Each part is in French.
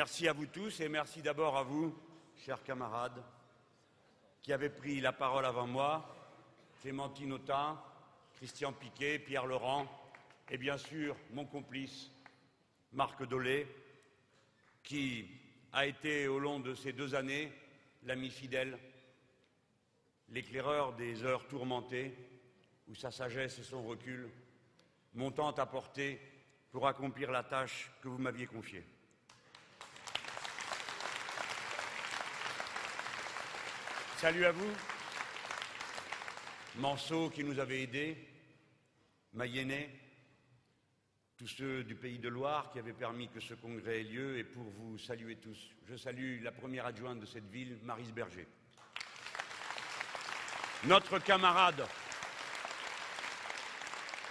Merci à vous tous et merci d'abord à vous, chers camarades, qui avez pris la parole avant moi, Clémentine Autain, Christian Piquet, Pierre Laurent et bien sûr mon complice, Marc Dolé, qui a été au long de ces deux années l'ami fidèle, l'éclaireur des heures tourmentées, où sa sagesse et son recul m'ont tant apporté pour accomplir la tâche que vous m'aviez confiée. Salut à vous, Manceau qui nous avait aidés, Mayennais, tous ceux du pays de Loire qui avaient permis que ce congrès ait lieu, et pour vous saluer tous, je salue la première adjointe de cette ville, Marise Berger. Notre camarade,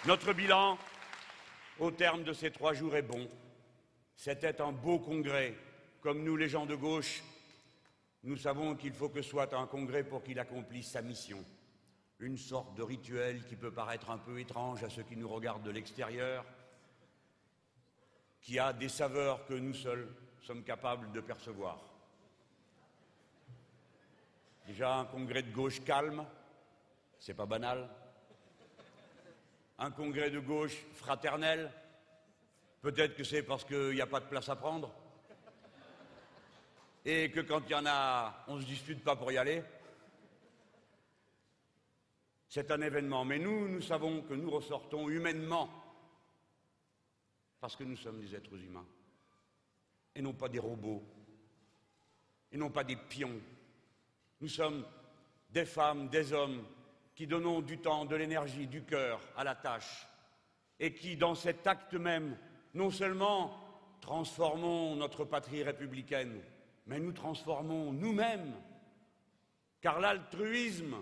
notre bilan au terme de ces trois jours est bon. C'était un beau congrès. Comme nous, les gens de gauche, nous savons qu'il faut que soit un congrès pour qu'il accomplisse sa mission. Une sorte de rituel qui peut paraître un peu étrange à ceux qui nous regardent de l'extérieur, qui a des saveurs que nous seuls sommes capables de percevoir. Déjà un congrès de gauche calme, c'est pas banal. Un congrès de gauche fraternel, peut-être que c'est parce qu'il n'y a pas de place à prendre. Et que quand il y en a, on ne se dispute pas pour y aller. C'est un événement. Mais nous, nous savons que nous ressortons humainement parce que nous sommes des êtres humains et non pas des robots et non pas des pions. Nous sommes des femmes, des hommes qui donnons du temps, de l'énergie, du cœur à la tâche et qui, dans cet acte même, non seulement transformons notre patrie républicaine, mais nous transformons nous-mêmes, car l'altruisme,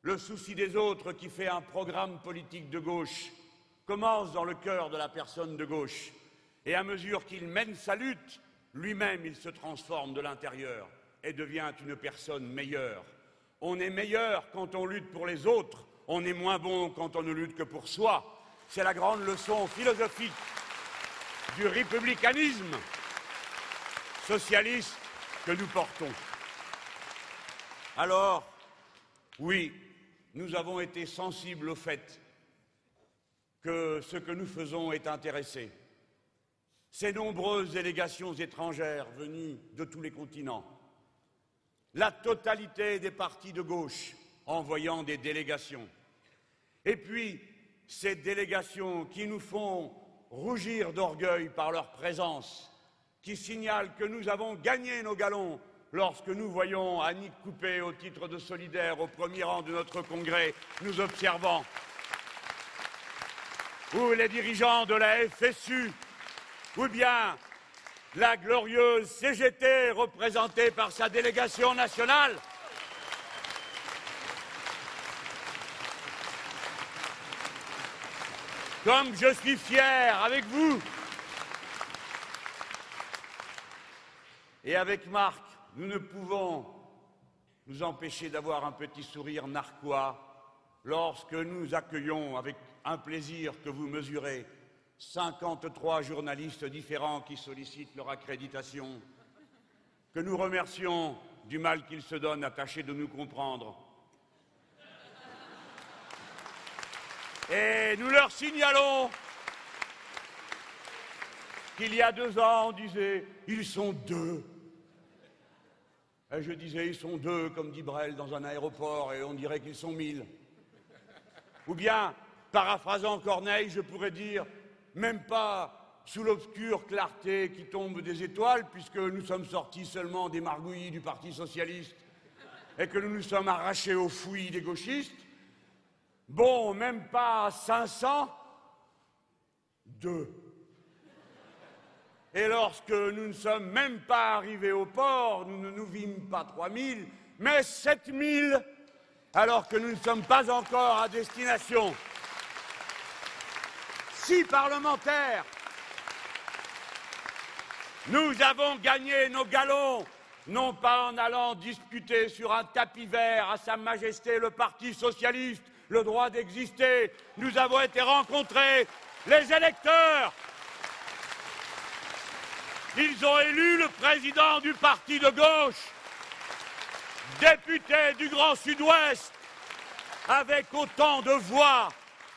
le souci des autres qui fait un programme politique de gauche, commence dans le cœur de la personne de gauche. Et à mesure qu'il mène sa lutte, lui-même, il se transforme de l'intérieur et devient une personne meilleure. On est meilleur quand on lutte pour les autres, on est moins bon quand on ne lutte que pour soi. C'est la grande leçon philosophique du républicanisme socialiste que nous portons. Alors, oui, nous avons été sensibles au fait que ce que nous faisons est intéressé. Ces nombreuses délégations étrangères venues de tous les continents, la totalité des partis de gauche envoyant des délégations, et puis ces délégations qui nous font rougir d'orgueil par leur présence, qui signalent que nous avons gagné nos galons lorsque nous voyons Annick Coupé au titre de solidaire au premier rang de notre congrès, nous observant ou les dirigeants de la FSU, ou bien la glorieuse CGT représentée par sa délégation nationale. Comme je suis fier avec vous et avec Marc, nous ne pouvons nous empêcher d'avoir un petit sourire narquois lorsque nous accueillons avec un plaisir que vous mesurez 53 journalistes différents qui sollicitent leur accréditation, que nous remercions du mal qu'ils se donnent à tâcher de nous comprendre. Et nous leur signalons qu'il y a deux ans, on disait, ils sont deux. Et je disais, ils sont deux, comme dit Brel, dans un aéroport, et on dirait qu'ils sont mille. Ou bien, paraphrasant Corneille, je pourrais dire, même pas sous l'obscure clarté qui tombe des étoiles, puisque nous sommes sortis seulement des margouillis du Parti socialiste et que nous nous sommes arrachés aux fouilles des gauchistes. Bon, même pas 500, deux. Et lorsque nous ne sommes même pas arrivés au port, nous ne nous vîmes pas 3000, mais 7000 alors que nous ne sommes pas encore à destination. Six parlementaires. Nous avons gagné nos galons, non pas en allant discuter sur un tapis vert à Sa Majesté le Parti socialiste le droit d'exister. Nous avons été rencontrés, les électeurs, Ils ont élu le président du parti de gauche, député du Grand Sud-Ouest, avec autant de voix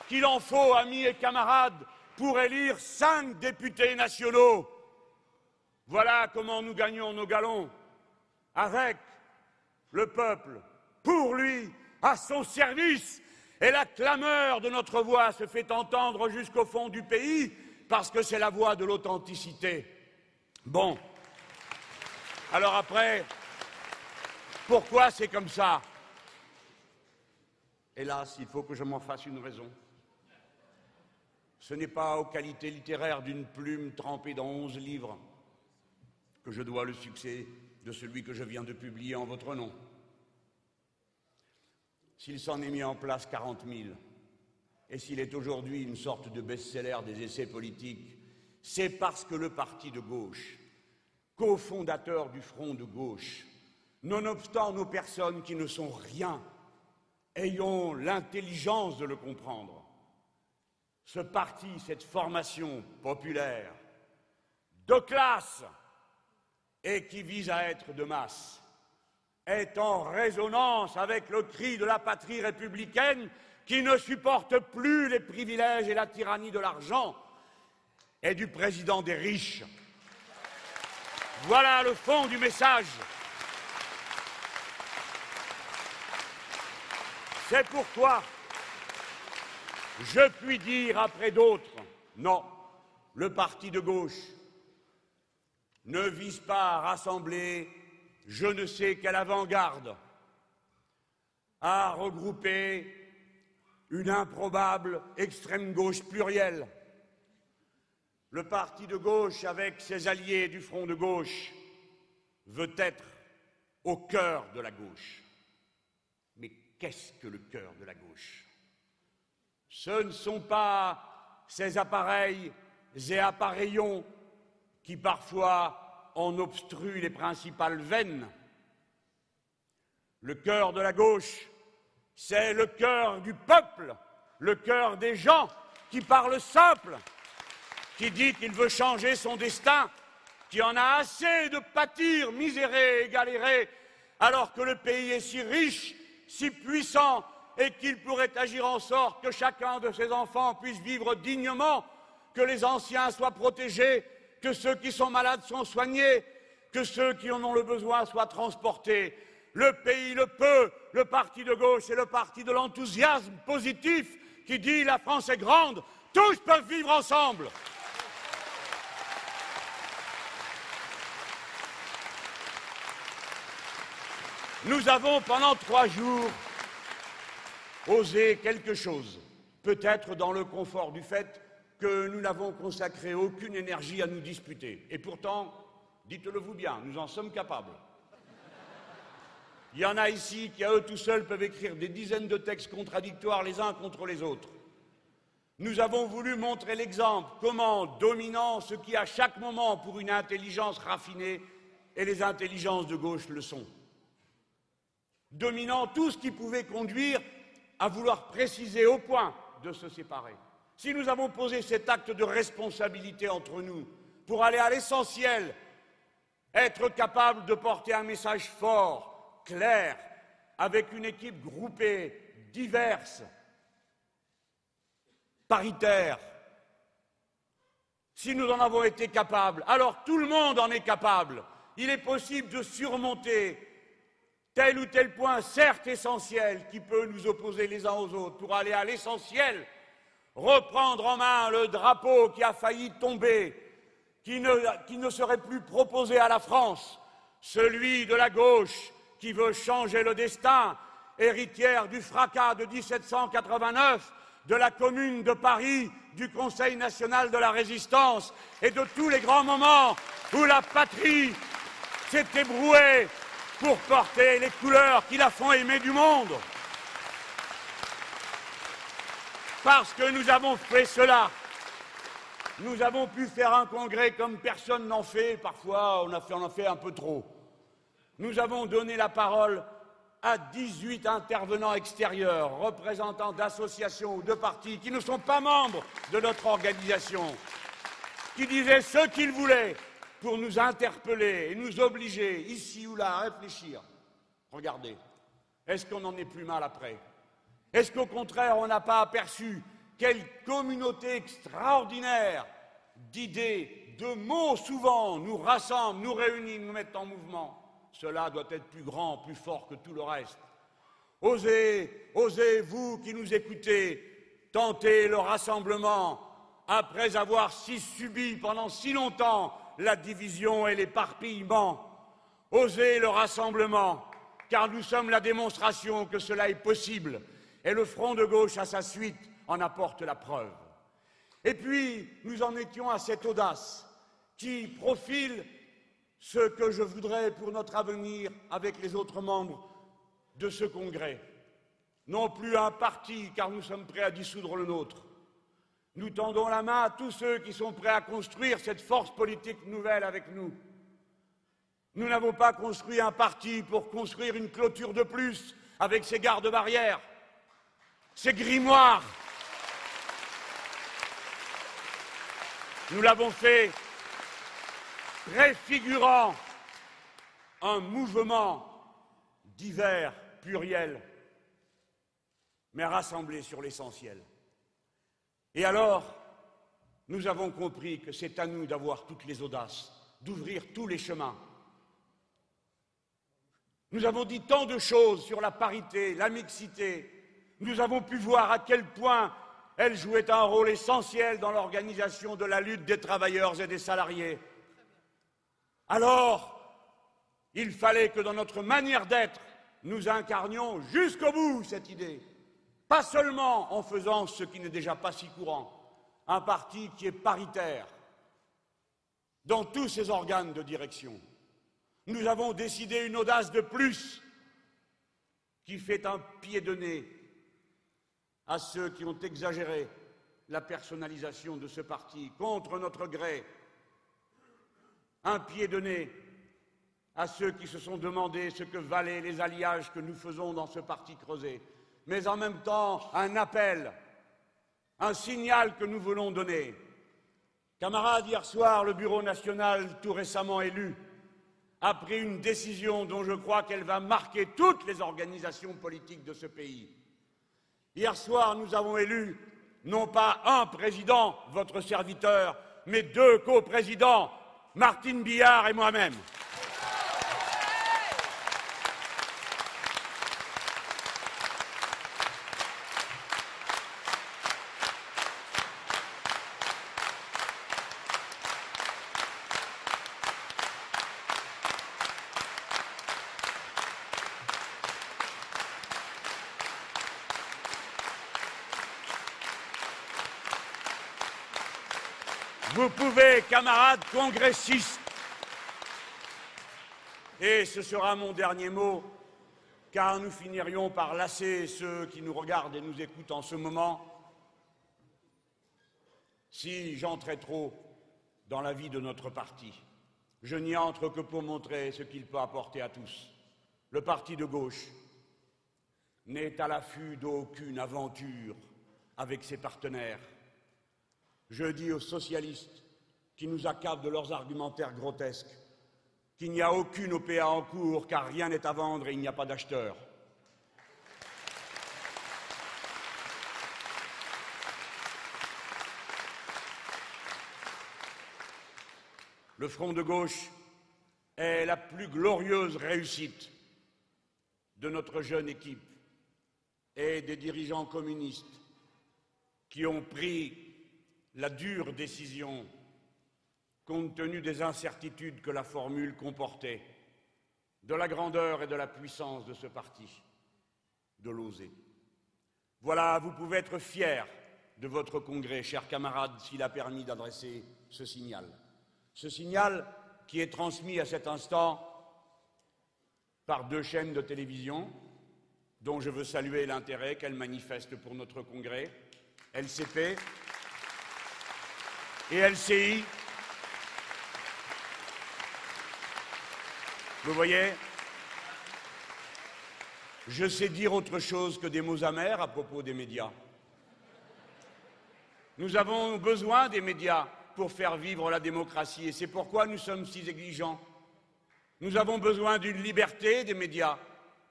qu'il en faut, amis et camarades, pour élire cinq députés nationaux. Voilà comment nous gagnons nos galons, avec le peuple, pour lui, à son service. Et la clameur de notre voix se fait entendre jusqu'au fond du pays, parce que c'est la voix de l'authenticité. Bon. Alors après, pourquoi c'est comme ça? Hélas, il faut que je m'en fasse une raison. Ce n'est pas aux qualités littéraires d'une plume trempée dans onze livres que je dois le succès de celui que je viens de publier en votre nom. S'il s'en est mis en place quarante mille, et s'il est aujourd'hui une sorte de best-seller des essais politiques, c'est parce que le parti de gauche, cofondateur du front de gauche, nonobstant nos personnes qui ne sont rien, ayons l'intelligence de le comprendre. Ce parti, cette formation populaire, de classe, et qui vise à être de masse, est en résonance avec le cri de la patrie républicaine qui ne supporte plus les privilèges et la tyrannie de l'argent et du président des riches. Voilà le fond du message. C'est pourquoi je puis dire après d'autres, non, le parti de gauche ne vise pas à rassembler je ne sais quelle avant-garde, à regrouper une improbable extrême gauche plurielle. Le parti de gauche, avec ses alliés du front de gauche, veut être au cœur de la gauche. Mais qu'est-ce que le cœur de la gauche? Ce ne sont pas ces appareils et appareillons qui parfois en obstruent les principales veines. Le cœur de la gauche, c'est le cœur du peuple, le cœur des gens qui parlent simple, qui dit qu'il veut changer son destin, qui en a assez de pâtir, misérer et galérer, alors que le pays est si riche, si puissant, et qu'il pourrait agir en sorte que chacun de ses enfants puisse vivre dignement, que les anciens soient protégés, que ceux qui sont malades soient soignés, que ceux qui en ont le besoin soient transportés. Le pays le peut, le parti de gauche et le parti de l'enthousiasme positif qui dit la France est grande, tous peuvent vivre ensemble. Nous avons pendant trois jours osé quelque chose, peut-être dans le confort du fait que nous n'avons consacré aucune énergie à nous disputer. Et pourtant, dites-le vous bien, nous en sommes capables. Il y en a ici qui, à eux tout seuls, peuvent écrire des dizaines de textes contradictoires les uns contre les autres. Nous avons voulu montrer l'exemple, comment, dominant ce qui à chaque moment, pour une intelligence raffinée, et les intelligences de gauche le sont dominant tout ce qui pouvait conduire à vouloir préciser au point de se séparer. Si nous avons posé cet acte de responsabilité entre nous pour aller à l'essentiel, être capable de porter un message fort, clair, avec une équipe groupée, diverse, paritaire, si nous en avons été capables, alors tout le monde en est capable. Il est possible de surmonter tel ou tel point, certes essentiel, qui peut nous opposer les uns aux autres, pour aller à l'essentiel, reprendre en main le drapeau qui a failli tomber, qui ne, serait plus proposé à la France, celui de la gauche qui veut changer le destin, héritière du fracas de 1789, de la Commune de Paris, du Conseil national de la résistance et de tous les grands moments où la patrie s'est ébrouée pour porter les couleurs qui la font aimer du monde. Parce que nous avons fait cela. Nous avons pu faire un congrès comme personne n'en fait. Parfois, on, a en fait un peu trop. Nous avons donné la parole à 18 intervenants extérieurs, représentants d'associations ou de partis qui ne sont pas membres de notre organisation, qui disaient ce qu'ils voulaient, pour nous interpeller et nous obliger, ici ou là, à réfléchir. Regardez, est-ce qu'on en est plus mal après? Est-ce qu'au contraire, on n'a pas aperçu quelle communauté extraordinaire d'idées, de mots souvent nous rassemble, nous réunit, nous met en mouvement? Cela doit être plus grand, plus fort que tout le reste. Osez, osez, vous qui nous écoutez, tenter le rassemblement après avoir si subi pendant si longtemps la division et l'éparpillement. Osez le rassemblement, car nous sommes la démonstration que cela est possible, et le front de gauche à sa suite en apporte la preuve. Et puis, nous en étions à cette audace qui profile ce que je voudrais pour notre avenir avec les autres membres de ce congrès. Non plus un parti, car nous sommes prêts à dissoudre le nôtre, nous tendons la main à tous ceux qui sont prêts à construire cette force politique nouvelle avec nous. Nous n'avons pas construit un parti pour construire une clôture de plus avec ses gardes-barrières, ses grimoires. Nous l'avons fait préfigurant un mouvement divers, pluriel, mais rassemblé sur l'essentiel. Et alors, nous avons compris que c'est à nous d'avoir toutes les audaces, d'ouvrir tous les chemins. Nous avons dit tant de choses sur la parité, la mixité. Nous avons pu voir à quel point elle jouait un rôle essentiel dans l'organisation de la lutte des travailleurs et des salariés. Alors, il fallait que dans notre manière d'être, nous incarnions jusqu'au bout cette idée. Pas seulement en faisant ce qui n'est déjà pas si courant, un parti qui est paritaire dans tous ses organes de direction. Nous avons décidé une audace de plus qui fait un pied de nez à ceux qui ont exagéré la personnalisation de ce parti contre notre gré, un pied de nez à ceux qui se sont demandé ce que valaient les alliages que nous faisons dans ce parti creusé mais en même temps un appel, un signal que nous voulons donner. Camarades, hier soir, le Bureau national, tout récemment élu, a pris une décision dont je crois qu'elle va marquer toutes les organisations politiques de ce pays. Hier soir, nous avons élu non pas un président, votre serviteur, mais deux coprésidents, Martine Billard et moi-même. Vous pouvez, camarades congressistes, et ce sera mon dernier mot, car nous finirions par lasser ceux qui nous regardent et nous écoutent en ce moment, si j'entrais trop dans la vie de notre parti. Je n'y entre que pour montrer ce qu'il peut apporter à tous. Le parti de gauche n'est à l'affût d'aucune aventure avec ses partenaires. Je dis aux socialistes qui nous accablent de leurs argumentaires grotesques qu'il n'y a aucune OPA en cours car rien n'est à vendre et il n'y a pas d'acheteurs. Le front de gauche est la plus glorieuse réussite de notre jeune équipe et des dirigeants communistes qui ont pris la dure décision, compte tenu des incertitudes que la formule comportait, de la grandeur et de la puissance de ce parti, de l'oser. Voilà, vous pouvez être fiers de votre congrès, chers camarades, s'il a permis d'adresser ce signal. Ce signal qui est transmis à cet instant par deux chaînes de télévision, dont je veux saluer l'intérêt qu'elles manifestent pour notre congrès, LCP et LCI. Vous voyez Je sais dire autre chose que des mots amers à propos des médias. Nous avons besoin des médias pour faire vivre la démocratie. Et c'est pourquoi nous sommes si exigeants. Nous avons besoin d'une liberté des médias,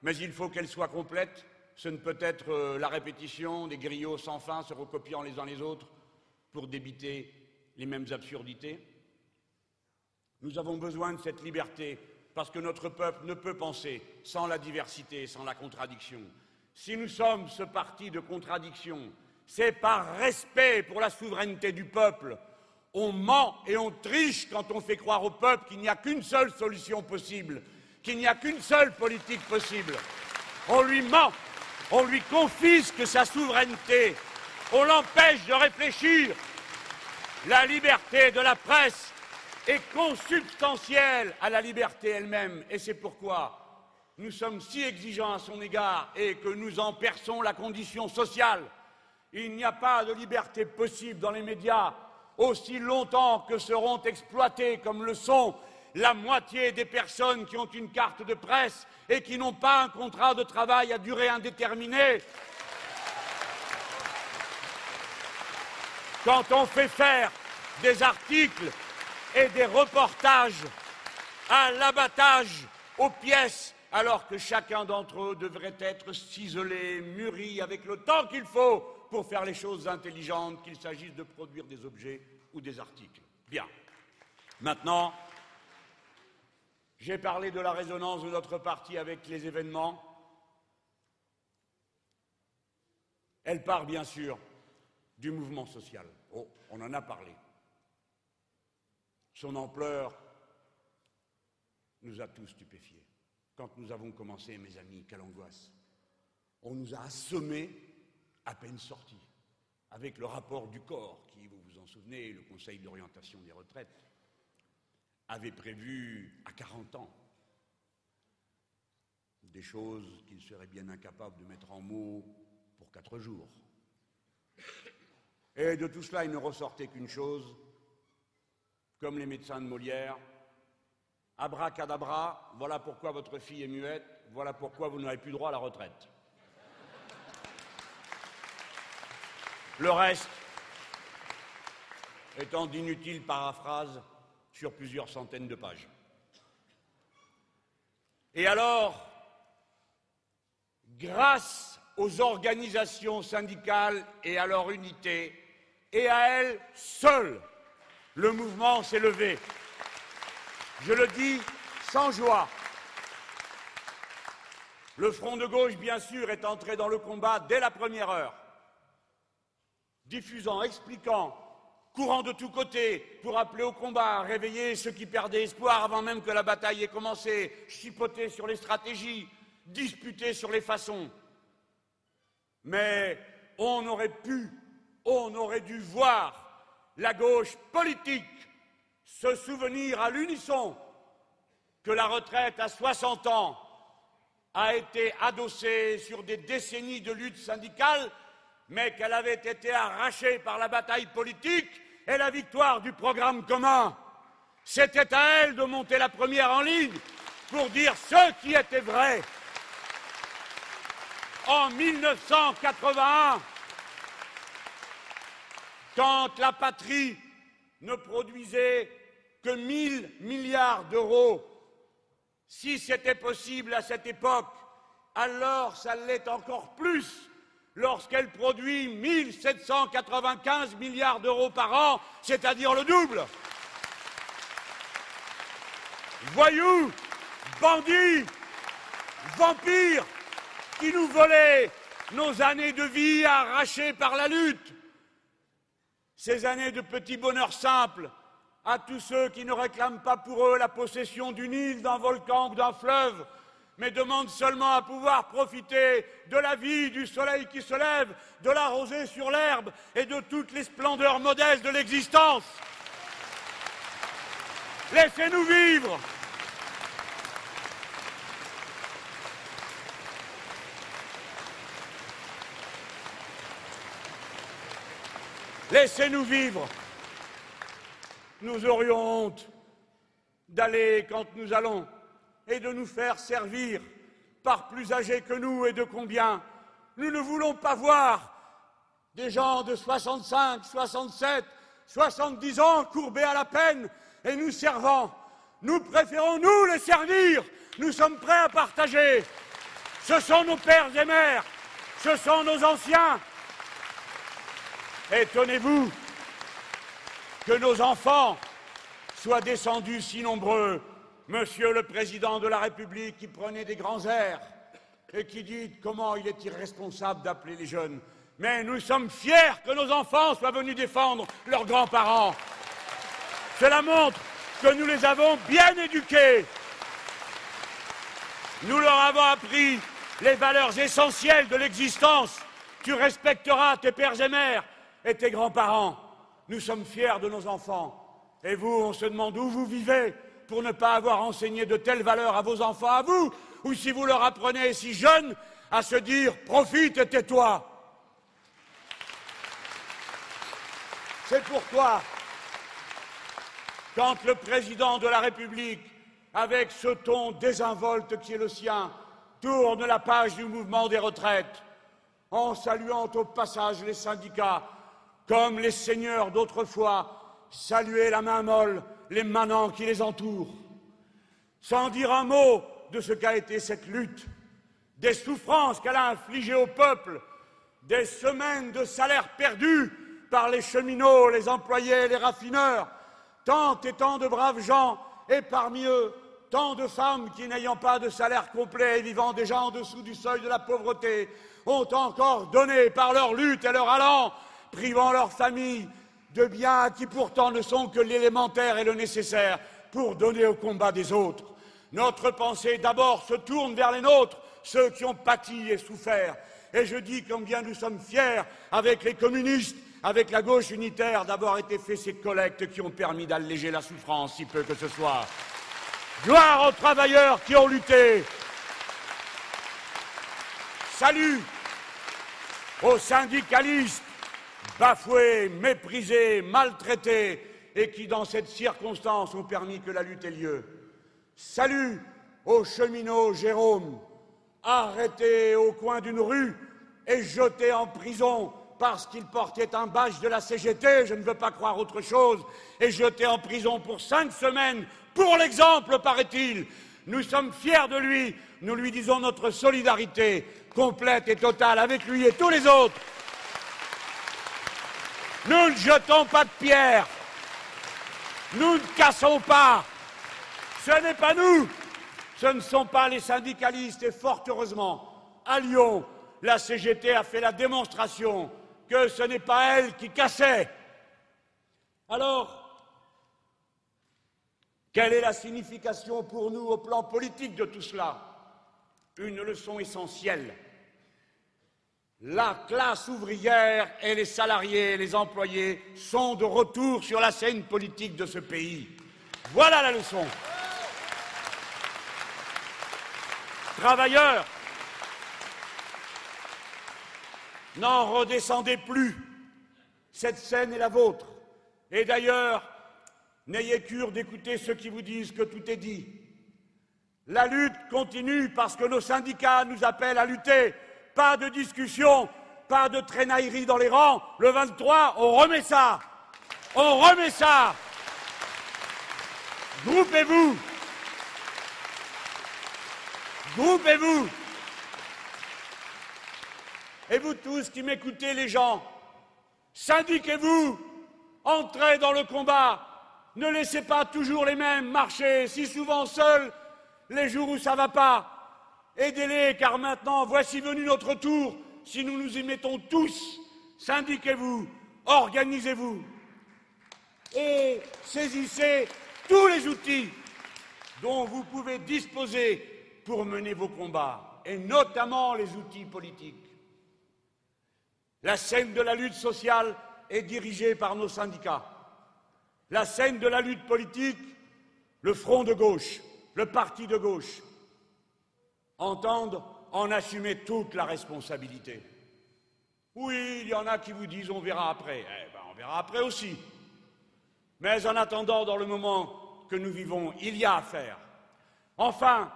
mais il faut qu'elle soit complète. Ce ne peut être euh, la répétition des griots sans fin se recopiant les uns les autres pour débiter les mêmes absurdités. Nous avons besoin de cette liberté parce que notre peuple ne peut penser sans la diversité, sans la contradiction. Si nous sommes ce parti de contradiction, c'est par respect pour la souveraineté du peuple. On ment et on triche quand on fait croire au peuple qu'il n'y a qu'une seule solution possible, qu'il n'y a qu'une seule politique possible. On lui ment, on lui confisque sa souveraineté, on l'empêche de réfléchir. La liberté de la presse est consubstantielle à la liberté elle-même, et c'est pourquoi nous sommes si exigeants à son égard et que nous en perçons la condition sociale. Il n'y a pas de liberté possible dans les médias aussi longtemps que seront exploités comme le sont la moitié des personnes qui ont une carte de presse et qui n'ont pas un contrat de travail à durée indéterminée. Quand on fait faire des articles et des reportages à l'abattage aux pièces, alors que chacun d'entre eux devrait être ciselé, mûri, avec le temps qu'il faut pour faire les choses intelligentes, qu'il s'agisse de produire des objets ou des articles. Bien. Maintenant, j'ai parlé de la résonance de notre parti avec les événements. Elle part bien sûr du mouvement social. Oh, on en a parlé. Son ampleur nous a tous stupéfiés. Quand nous avons commencé, mes amis, quelle angoisse. On nous a assommés à peine sortis, avec le rapport du corps, qui, vous vous en souvenez, le Conseil d'orientation des retraites, avait prévu à 40 ans des choses qu'il serait bien incapable de mettre en mots pour quatre jours. Et de tout cela, il ne ressortait qu'une chose, comme les médecins de Molière. Abracadabra, voilà pourquoi votre fille est muette, voilà pourquoi vous n'avez plus droit à la retraite. Le reste étant d'inutiles paraphrases sur plusieurs centaines de pages. Et alors, grâce aux organisations syndicales et à leur unité, et à elles seules, le mouvement s'est levé. Je le dis sans joie. Le front de gauche, bien sûr, est entré dans le combat dès la première heure, diffusant, expliquant, courant de tous côtés pour appeler au combat, réveiller ceux qui perdaient espoir avant même que la bataille ait commencé, chipoter sur les stratégies, disputer sur les façons. Mais on aurait pu, on aurait dû voir la gauche politique se souvenir à l'unisson que la retraite à 60 ans a été adossée sur des décennies de lutte syndicale, mais qu'elle avait été arrachée par la bataille politique et la victoire du programme commun. C'était à elle de monter la première en ligne pour dire ce qui était vrai. En 1981, quand la patrie ne produisait que 1000 milliards d'euros. Si c'était possible à cette époque, alors ça l'est encore plus lorsqu'elle produit 1795 milliards d'euros par an, c'est-à-dire le double. Voyous, bandits, vampires qui nous volaient nos années de vie arrachées par la lutte, ces années de petit bonheur simple, à tous ceux qui ne réclament pas pour eux la possession d'une île, d'un volcan ou d'un fleuve, mais demandent seulement à pouvoir profiter de la vie, du soleil qui se lève, de la rosée sur l'herbe et de toutes les splendeurs modestes de l'existence. Laissez-nous vivre. Laissez-nous vivre. Nous aurions honte d'aller quand nous allons et de nous faire servir par plus âgés que nous et de combien. Nous ne voulons pas voir des gens de 65, 67, 70 ans courbés à la peine et nous servant. Nous préférons, nous, les servir. Nous sommes prêts à partager. Ce sont nos pères et mères. Ce sont nos anciens. Étonnez-vous que nos enfants soient descendus si nombreux. Monsieur le Président de la République qui prenait des grands airs et qui dit comment il est irresponsable d'appeler les jeunes. Mais nous sommes fiers que nos enfants soient venus défendre leurs grands-parents. Cela montre que nous les avons bien éduqués. Nous leur avons appris les valeurs essentielles de l'existence. Tu respecteras tes pères et mères et tes grands-parents. Nous sommes fiers de nos enfants. Et vous, on se demande où vous vivez pour ne pas avoir enseigné de telles valeurs à vos enfants, à vous, ou si vous leur apprenez si jeunes à se dire profite et tais-toi. C'est pourquoi, quand le président de la République, avec ce ton désinvolte qui est le sien, tourne la page du mouvement des retraites, en saluant au passage les syndicats, comme les seigneurs d'autrefois saluaient la main molle les manants qui les entourent, sans dire un mot de ce qu'a été cette lutte, des souffrances qu'elle a infligées au peuple, des semaines de salaire perdus par les cheminots, les employés, les raffineurs, tant et tant de braves gens, et parmi eux, tant de femmes qui, n'ayant pas de salaire complet et vivant déjà en dessous du seuil de la pauvreté, ont encore donné par leur lutte et leur allant, privant leurs familles de biens qui pourtant ne sont que l'élémentaire et le nécessaire pour donner au combat des autres. Notre pensée d'abord se tourne vers les nôtres, ceux qui ont pâti et souffert. Et je dis combien nous sommes fiers, avec les communistes, avec la gauche unitaire, d'avoir été fait ces collectes qui ont permis d'alléger la souffrance, si peu que ce soit. Gloire aux travailleurs qui ont lutté. Salut aux syndicalistes bafoués, méprisés, maltraités, et qui, dans cette circonstance, ont permis que la lutte ait lieu. Salut au cheminot Jérôme, arrêté au coin d'une rue et jeté en prison parce qu'il portait un badge de la CGT, je ne veux pas croire autre chose, et jeté en prison pour cinq semaines, pour l'exemple, paraît-il. Nous sommes fiers de lui, nous lui disons notre solidarité complète et totale avec lui et tous les autres. Nous ne jetons pas de pierre. Nous ne cassons pas. Ce n'est pas nous. Ce ne sont pas les syndicalistes. Et fort heureusement, à Lyon, la CGT a fait la démonstration que ce n'est pas elle qui cassait. Alors, quelle est la signification pour nous au plan politique de tout cela? Une leçon essentielle la classe ouvrière et les salariés et les employés sont de retour sur la scène politique de ce pays. Voilà la leçon. Travailleurs, n'en redescendez plus. Cette scène est la vôtre. Et d'ailleurs, n'ayez cure d'écouter ceux qui vous disent que tout est dit. La lutte continue parce que nos syndicats nous appellent à lutter pas de discussion, pas de traînaillerie dans les rangs. Le 23, on remet ça. On remet ça. Groupez-vous. Groupez-vous. Et vous tous qui m'écoutez, les gens, syndiquez-vous, entrez dans le combat. Ne laissez pas toujours les mêmes marcher si souvent seuls les jours où ça ne va pas. Aidez-les, car maintenant, voici venu notre tour. Si nous nous y mettons tous, syndiquez-vous, organisez-vous et saisissez tous les outils dont vous pouvez disposer pour mener vos combats, et notamment les outils politiques. La scène de la lutte sociale est dirigée par nos syndicats. La scène de la lutte politique, le front de gauche, le parti de gauche, entendent en assumer toute la responsabilité. Oui, il y en a qui vous disent on verra après. Eh ben, on verra après aussi. Mais en attendant, dans le moment que nous vivons, il y a à faire. Enfin,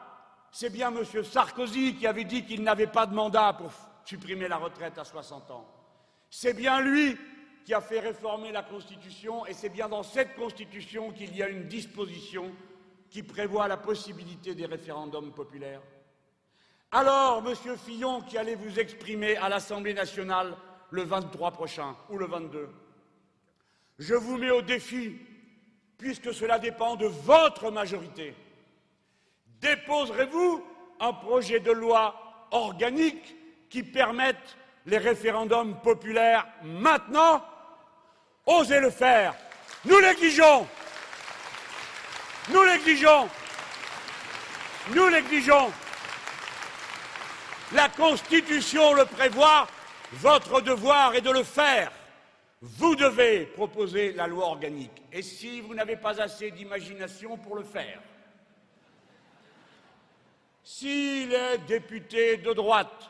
c'est bien M. Sarkozy qui avait dit qu'il n'avait pas de mandat pour supprimer la retraite à 60 ans. C'est bien lui, qui a fait réformer la Constitution, et c'est bien dans cette Constitution qu'il y a une disposition qui prévoit la possibilité des référendums populaires. Alors, Monsieur Fillon, qui allait vous exprimer à l'Assemblée nationale le 23 prochain ou le 22, je vous mets au défi, puisque cela dépend de votre majorité. Déposerez-vous un projet de loi organique qui permette les référendums populaires maintenant? Osez le faire. Nous l'exigeons. Nous l'exigeons. Nous l'exigeons. La Constitution le prévoit. Votre devoir est de le faire. Vous devez proposer la loi organique. Et si vous n'avez pas assez d'imagination pour le faire, si les députés de droite,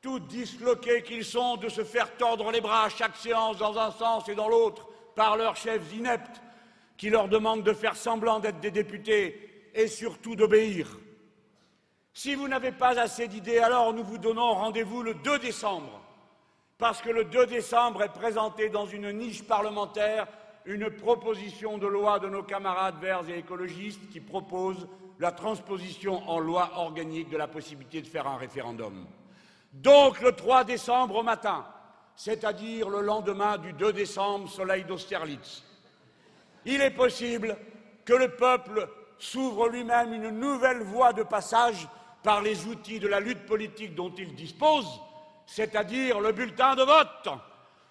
tout disloqués qu'ils sont de se faire tordre les bras à chaque séance dans un sens et dans l'autre par leurs chefs ineptes, qui leur demandent de faire semblant d'être des députés et surtout d'obéir. Si vous n'avez pas assez d'idées, alors nous vous donnons rendez-vous le 2 décembre parce que le 2 décembre est présenté dans une niche parlementaire une proposition de loi de nos camarades verts et écologistes qui propose la transposition en loi organique de la possibilité de faire un référendum. Donc le 3 décembre au matin, c'est-à-dire le lendemain du 2 décembre, soleil d'Austerlitz, il est possible que le peuple s'ouvre lui-même une nouvelle voie de passage par les outils de la lutte politique dont il dispose, c'est-à-dire le bulletin de vote.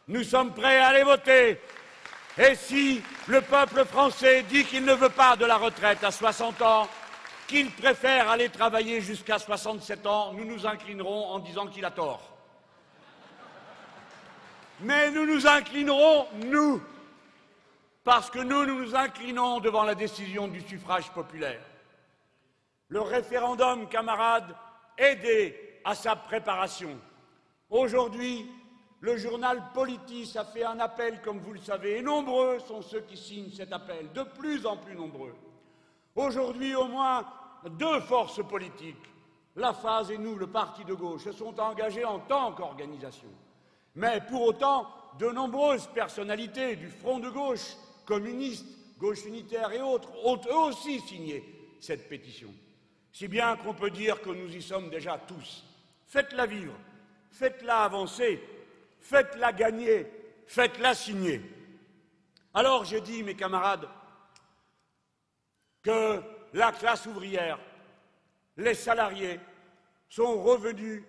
Nous sommes prêts à aller voter. Et si le peuple français dit qu'il ne veut pas de la retraite à 60 ans, qu'il préfère aller travailler jusqu'à 67 ans, nous nous inclinerons en disant qu'il a tort. Mais nous nous inclinerons, nous, parce que nous nous inclinons devant la décision du suffrage populaire. Le référendum, camarades, aidez à sa préparation. Aujourd'hui, le journal Politis a fait un appel, comme vous le savez, et nombreux sont ceux qui signent cet appel, de plus en plus nombreux. Aujourd'hui, au moins deux forces politiques, la phase et nous, le parti de gauche, se sont engagés en tant qu'organisation. Mais pour autant, de nombreuses personnalités du front de gauche, communistes, gauche unitaire et autres, ont eux aussi signé cette pétition. Si bien qu'on peut dire que nous y sommes déjà tous. Faites-la vivre faites-la avancer, faites-la gagner, faites-la signer. Alors j'ai dit, mes camarades, que la classe ouvrière, les salariés, sont revenus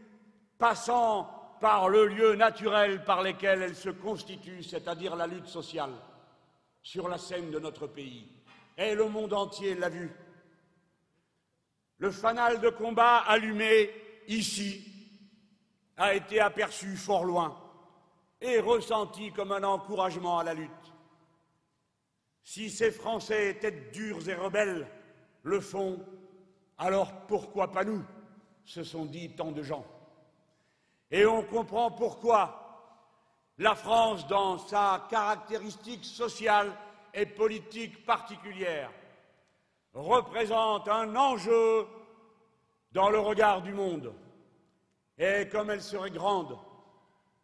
passant par le lieu naturel par lequel elle se constitue, c'est-à-dire la lutte sociale, sur la scène de notre pays. Et le monde entier l'a vu. Le fanal de combat allumé ici a été aperçu fort loin et ressenti comme un encouragement à la lutte. Si ces Français, têtes dures et rebelles, le font, alors pourquoi pas nous se sont dit tant de gens. Et on comprend pourquoi la France, dans sa caractéristique sociale et politique particulière, représente un enjeu dans le regard du monde. Et comme elle serait grande,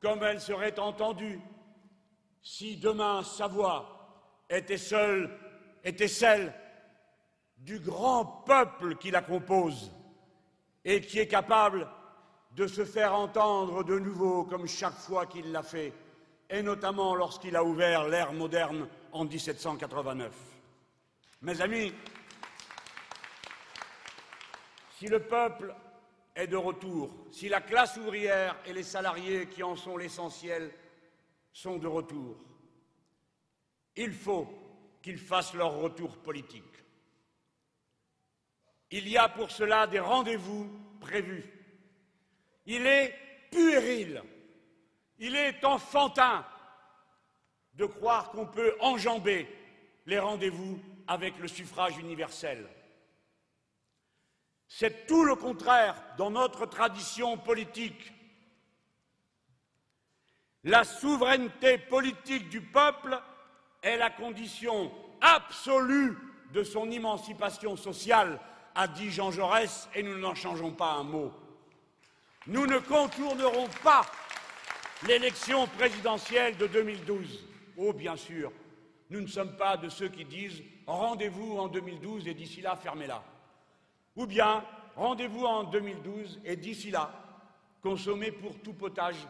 comme elle serait entendue, si demain sa voix était seule, était celle du grand peuple qui la compose et qui est capable de se faire entendre de nouveau comme chaque fois qu'il l'a fait, et notamment lorsqu'il a ouvert l'ère moderne en 1789. Mes amis, si le peuple est de retour, si la classe ouvrière et les salariés qui en sont l'essentiel sont de retour. Il faut qu'ils fassent leur retour politique. Il y a pour cela des rendez-vous prévus. Il est puéril, il est enfantin de croire qu'on peut enjamber les rendez-vous avec le suffrage universel. C'est tout le contraire dans notre tradition politique. La souveraineté politique du peuple est la condition absolue de son émancipation sociale, a dit Jean Jaurès, et nous n'en changeons pas un mot. Nous ne contournerons pas l'élection présidentielle de 2012. Oh, bien sûr, nous ne sommes pas de ceux qui disent rendez-vous en 2012 et d'ici là, fermez-la. Ou bien rendez-vous en 2012 et d'ici là, consommez pour tout potage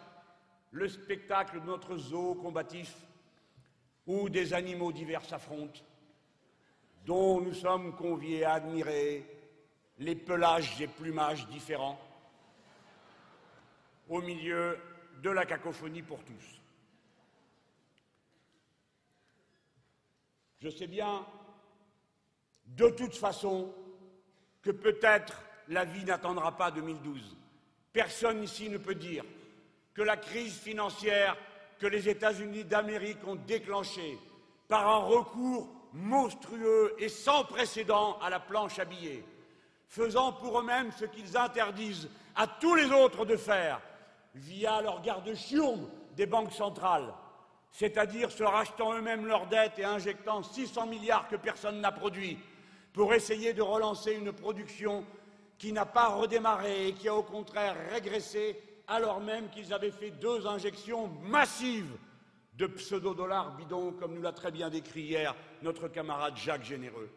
le spectacle de notre zoo combatif où des animaux divers s'affrontent, dont nous sommes conviés à admirer les pelages et plumages différents au milieu de la cacophonie pour tous. Je sais bien, de toute façon, que peut-être la vie n'attendra pas 2012. Personne ici ne peut dire que la crise financière que les États-Unis d'Amérique ont déclenchée par un recours monstrueux et sans précédent à la planche à billets, faisant pour eux-mêmes ce qu'ils interdisent à tous les autres de faire, via leur garde-chiourme des banques centrales, c'est-à-dire se rachetant eux-mêmes leurs dettes et injectant 600 milliards que personne n'a produits pour essayer de relancer une production qui n'a pas redémarré et qui a au contraire régressé alors même qu'ils avaient fait deux injections massives de pseudo-dollars bidons, comme nous l'a très bien décrit hier notre camarade Jacques Généreux.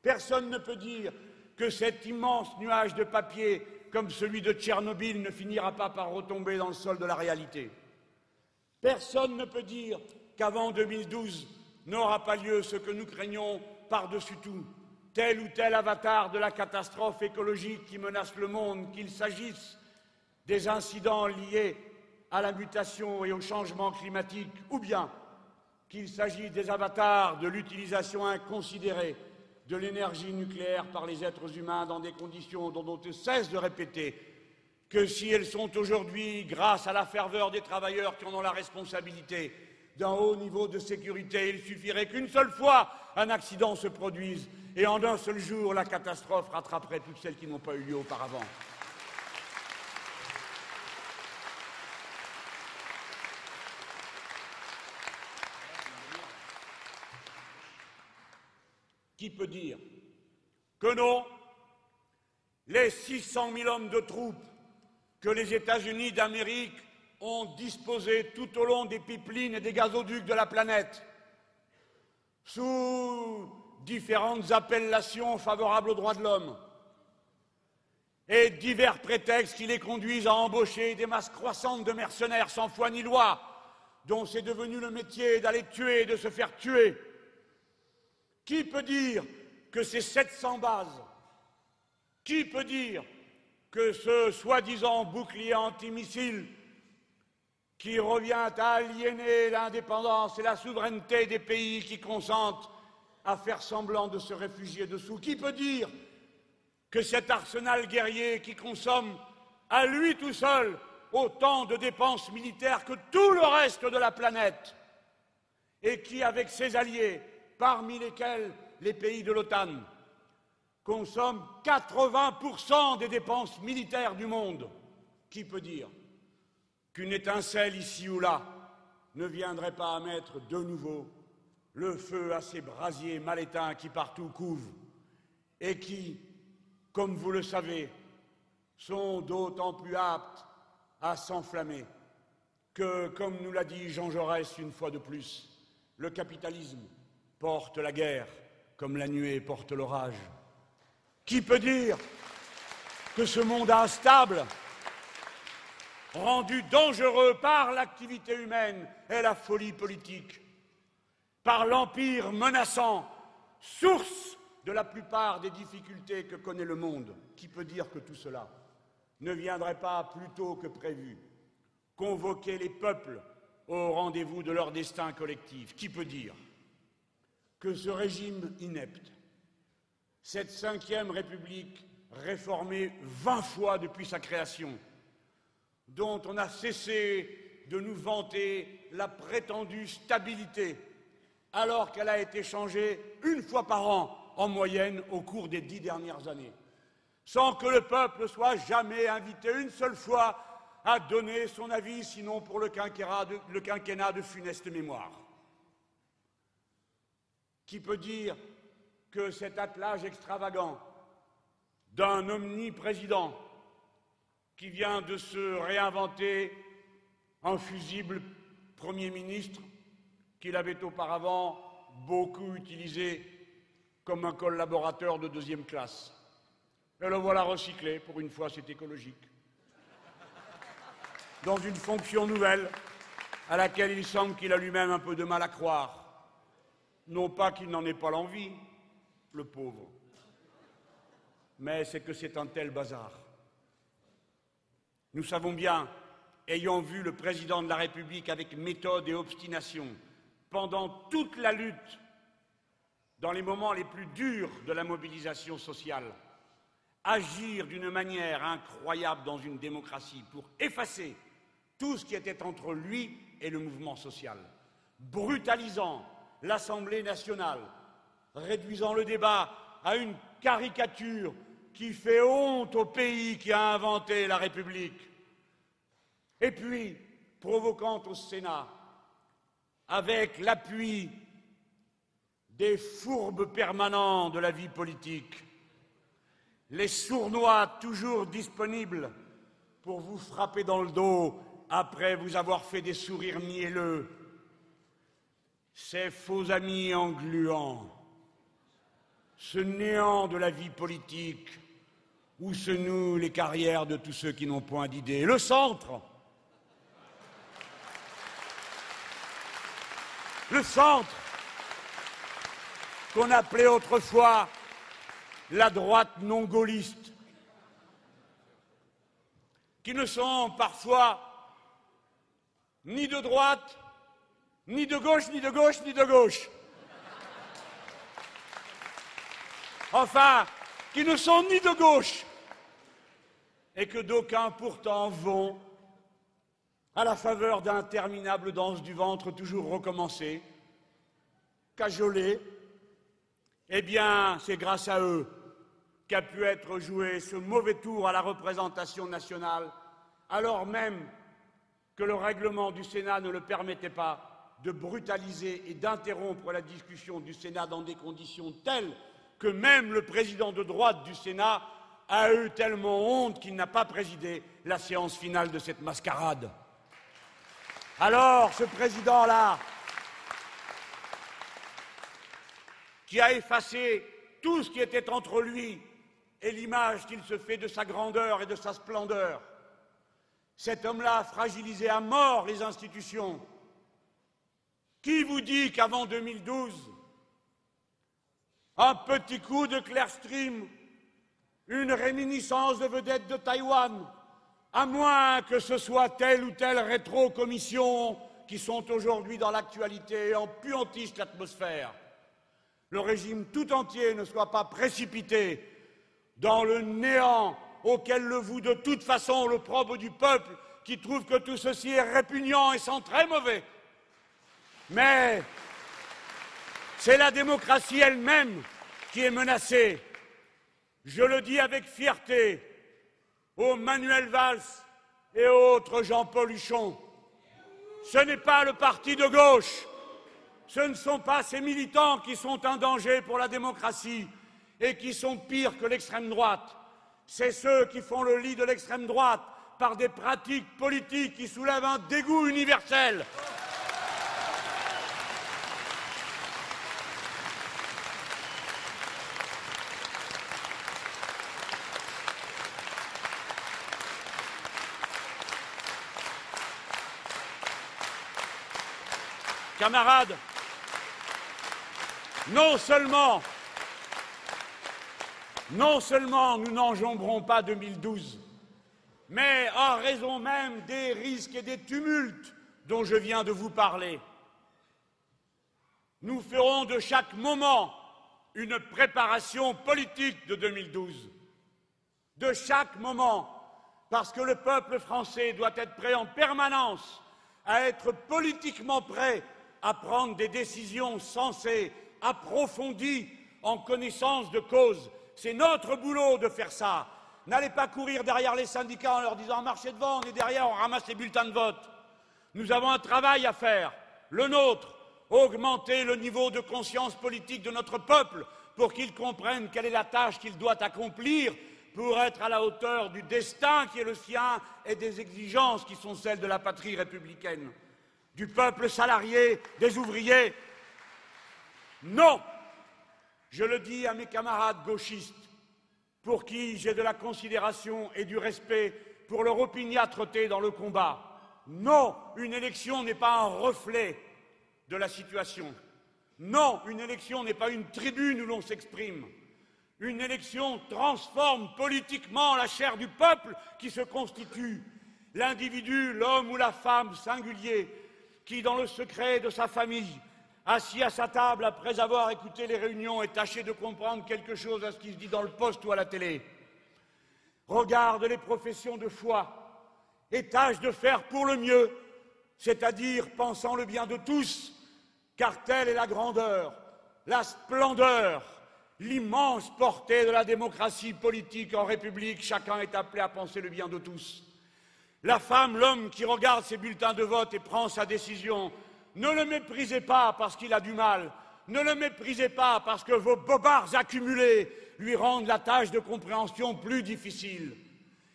Personne ne peut dire que cet immense nuage de papier, comme celui de Tchernobyl, ne finira pas par retomber dans le sol de la réalité. Personne ne peut dire qu'avant 2012 n'aura pas lieu ce que nous craignons par-dessus tout, tel ou tel avatar de la catastrophe écologique qui menace le monde, qu'il s'agisse des incidents liés à la mutation et au changement climatique, ou bien qu'il s'agisse des avatars de l'utilisation inconsidérée de l'énergie nucléaire par les êtres humains dans des conditions dont on ne cesse de répéter que si elles sont aujourd'hui, grâce à la ferveur des travailleurs qui en ont la responsabilité, d'un haut niveau de sécurité, il suffirait qu'une seule fois un accident se produise et en un seul jour la catastrophe rattraperait toutes celles qui n'ont pas eu lieu auparavant. Qui peut dire que non, les 600 000 hommes de troupes que les États-Unis d'Amérique ont disposés tout au long des pipelines et des gazoducs de la planète, sous différentes appellations favorables aux droits de l'homme, et divers prétextes qui les conduisent à embaucher des masses croissantes de mercenaires sans foi ni loi, dont c'est devenu le métier d'aller tuer et de se faire tuer, qui peut dire que ces 700 bases, qui peut dire que ce soi-disant bouclier antimissile qui revient à aliéner l'indépendance et la souveraineté des pays qui consentent à faire semblant de se réfugier dessous. Qui peut dire que cet arsenal guerrier qui consomme à lui tout seul autant de dépenses militaires que tout le reste de la planète et qui, avec ses alliés, parmi lesquels les pays de l'OTAN consomment 80% des dépenses militaires du monde? Qui peut dire qu'une étincelle ici ou là ne viendrait pas à mettre de nouveau le feu à ces brasiers mal éteints qui partout couvent et qui, comme vous le savez, sont d'autant plus aptes à s'enflammer que, comme nous l'a dit Jean Jaurès une fois de plus, le capitalisme porte la guerre comme la nuée porte l'orage. Qui peut dire que ce monde instable, rendu dangereux par l'activité humaine et la folie politique, par l'empire menaçant, source de la plupart des difficultés que connaît le monde, qui peut dire que tout cela ne viendrait pas plus tôt que prévu? Convoquer les peuples au rendez-vous de leur destin collectif. Qui peut dire que ce régime inepte, cette cinquième République réformée vingt fois depuis sa création, dont on a cessé de nous vanter la prétendue stabilité, alors qu'elle a été changée une fois par an en moyenne au cours des dix dernières années, sans que le peuple soit jamais invité une seule fois à donner son avis, sinon pour le quinquennat de, funeste mémoire. Qui peut dire que cet attelage extravagant d'un omniprésident qui vient de se réinventer un fusible Premier ministre qu'il avait auparavant beaucoup utilisé comme un collaborateur de deuxième classe. Et le voilà recyclé, pour une fois c'est écologique, dans une fonction nouvelle à laquelle il semble qu'il a lui-même un peu de mal à croire. Non pas qu'il n'en ait pas l'envie, le pauvre, mais c'est que c'est un tel bazar. Nous savons bien, ayant vu le président de la République avec méthode et obstination pendant toute la lutte, dans les moments les plus durs de la mobilisation sociale, agir d'une manière incroyable dans une démocratie pour effacer tout ce qui était entre lui et le mouvement social, brutalisant l'Assemblée nationale, réduisant le débat à une caricature qui fait honte au pays qui a inventé la République, et puis provoquant au Sénat, avec l'appui des fourbes permanents de la vie politique, les sournois toujours disponibles pour vous frapper dans le dos après vous avoir fait des sourires mielleux, ces faux amis engluants, ce néant de la vie politique où se nouent les carrières de tous ceux qui n'ont point d'idées. Le centre, le centre, qu'on appelait autrefois la droite non gaulliste, qui ne sont parfois ni de droite, ni de gauche, ni de gauche, ni de gauche. Enfin, qui ne sont ni de gauche, et que d'aucuns pourtant vont, à la faveur d'interminables danses du ventre toujours recommencées, cajoler, eh bien, c'est grâce à eux qu'a pu être joué ce mauvais tour à la représentation nationale, alors même que le règlement du Sénat ne le permettait pas de brutaliser et d'interrompre la discussion du Sénat dans des conditions telles que même le président de droite du Sénat a eu tellement honte qu'il n'a pas présidé la séance finale de cette mascarade. Alors, ce président-là, qui a effacé tout ce qui était entre lui et l'image qu'il se fait de sa grandeur et de sa splendeur, cet homme-là a fragilisé à mort les institutions. Qui vous dit qu'avant 2012, un petit coup de Clearstream, une réminiscence de vedette de Taïwan, à moins que ce soit telle ou telle rétro-commission qui sont aujourd'hui dans l'actualité et en puantissent l'atmosphère, le régime tout entier ne soit pas précipité dans le néant auquel le voue de toute façon le propre du peuple qui trouve que tout ceci est répugnant et sent très mauvais. Mais c'est la démocratie elle-même qui est menacée. Je le dis avec fierté aux Manuel Valls et autres Jean-Paul Huchon. Ce n'est pas le parti de gauche, ce ne sont pas ces militants qui sont un danger pour la démocratie et qui sont pires que l'extrême droite c'est ceux qui font le lit de l'extrême droite par des pratiques politiques qui soulèvent un dégoût universel. Camarades, non seulement non seulement nous n'enjamberons pas 2012, mais en raison même des risques et des tumultes dont je viens de vous parler, nous ferons de chaque moment une préparation politique de 2012. De chaque moment, parce que le peuple français doit être prêt en permanence à être politiquement prêt à prendre des décisions sensées, approfondies, en connaissance de cause, c'est notre boulot de faire ça. N'allez pas courir derrière les syndicats en leur disant marchez devant, on est derrière, on ramasse les bulletins de vote. Nous avons un travail à faire, le nôtre, augmenter le niveau de conscience politique de notre peuple pour qu'il comprenne quelle est la tâche qu'il doit accomplir pour être à la hauteur du destin qui est le sien et des exigences qui sont celles de la patrie républicaine, du peuple salarié, des ouvriers. Non, je le dis à mes camarades gauchistes, pour qui j'ai de la considération et du respect pour leur opiniâtreté dans le combat. Non, une élection n'est pas un reflet de la situation. Non, une élection n'est pas une tribune où l'on s'exprime. Une élection transforme politiquement la chair du peuple qui se constitue. L'individu, l'homme ou la femme singulier, qui, dans le secret de sa famille, assis à sa table après avoir écouté les réunions et tâché de comprendre quelque chose à ce qui se dit dans le poste ou à la télé, regarde les professions de foi et tâche de faire pour le mieux, c'est-à-dire pensant le bien de tous, car telle est la grandeur, la splendeur, l'immense portée de la démocratie politique en République. Chacun est appelé à penser le bien de tous. La femme, l'homme qui regarde ses bulletins de vote et prend sa décision, ne le méprisez pas parce qu'il a du mal, ne le méprisez pas parce que vos bobards accumulés lui rendent la tâche de compréhension plus difficile.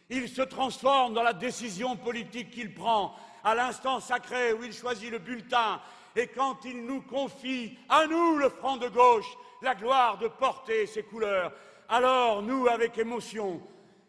Il se transforme dans la décision politique qu'il prend, à l'instant sacré où il choisit le bulletin et quand il nous confie, à nous, le front de gauche, la gloire de porter ses couleurs, alors nous, avec émotion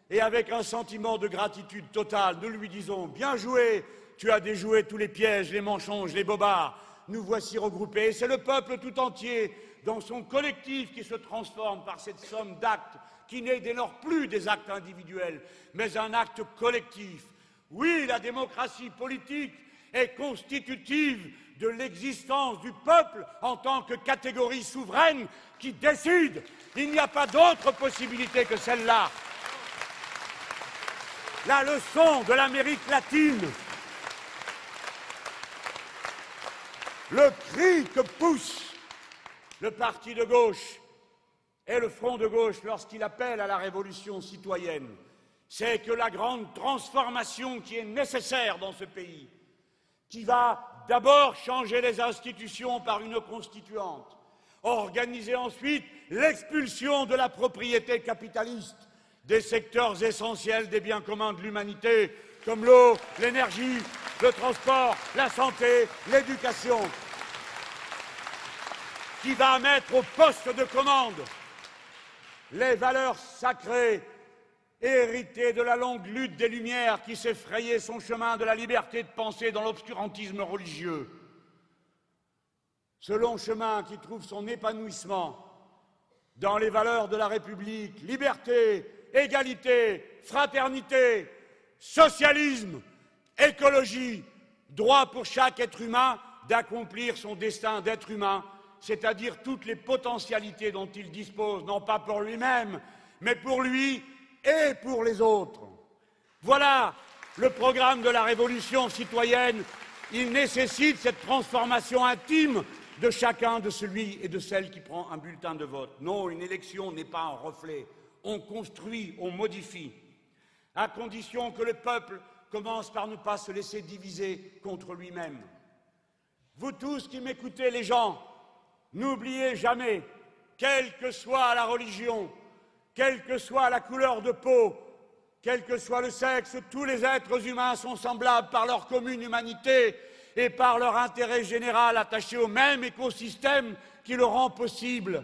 et avec un sentiment de gratitude totale, nous lui disons Bien joué, tu as déjoué tous les pièges, les mensonges, les bobards. Nous voici regroupés. C'est le peuple tout entier, dans son collectif, qui se transforme par cette somme d'actes qui n'est dès lors plus des actes individuels, mais un acte collectif. Oui, la démocratie politique est constitutive de l'existence du peuple en tant que catégorie souveraine qui décide. Il n'y a pas d'autre possibilité que celle-là. La leçon de l'Amérique latine, le cri que pousse le parti de gauche et le front de gauche lorsqu'il appelle à la révolution citoyenne, c'est que la grande transformation qui est nécessaire dans ce pays, qui va d'abord changer les institutions par une constituante, organiser ensuite l'expulsion de la propriété capitaliste des secteurs essentiels des biens communs de l'humanité, comme l'eau, l'énergie, le transport, la santé, l'éducation, qui va mettre au poste de commande les valeurs sacrées hérité de la longue lutte des Lumières qui s'est son chemin de la liberté de penser dans l'obscurantisme religieux. Ce long chemin qui trouve son épanouissement dans les valeurs de la République, liberté, égalité, fraternité, socialisme, écologie, droit pour chaque être humain d'accomplir son destin d'être humain, c'est-à-dire toutes les potentialités dont il dispose, non pas pour lui-même, mais pour lui et pour les autres. Voilà le programme de la révolution citoyenne. Il nécessite cette transformation intime de chacun de celui et de celle qui prend un bulletin de vote. Non, une élection n'est pas un reflet. On construit, on modifie, à condition que le peuple commence par ne pas se laisser diviser contre lui-même. Vous tous qui m'écoutez, les gens, n'oubliez jamais, quelle que soit la religion, quelle que soit la couleur de peau, quel que soit le sexe, tous les êtres humains sont semblables par leur commune humanité et par leur intérêt général attaché au même écosystème qui le rend possible.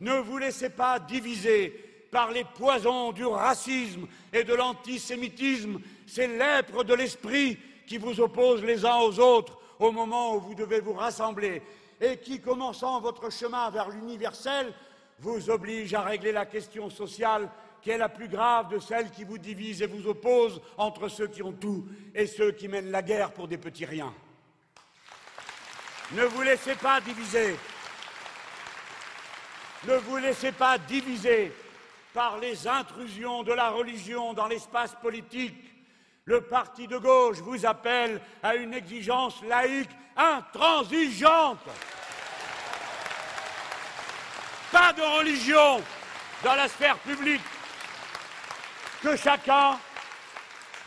Ne vous laissez pas diviser par les poisons du racisme et de l'antisémitisme, ces lèpres de l'esprit qui vous opposent les uns aux autres au moment où vous devez vous rassembler et qui, commençant votre chemin vers l'universel, vous oblige à régler la question sociale qui est la plus grave de celles qui vous divisent et vous opposent entre ceux qui ont tout et ceux qui mènent la guerre pour des petits riens. Ne vous laissez pas diviser. Ne vous laissez pas diviser par les intrusions de la religion dans l'espace politique. Le parti de gauche vous appelle à une exigence laïque intransigeante. Pas de religion dans la sphère publique. Que chacun,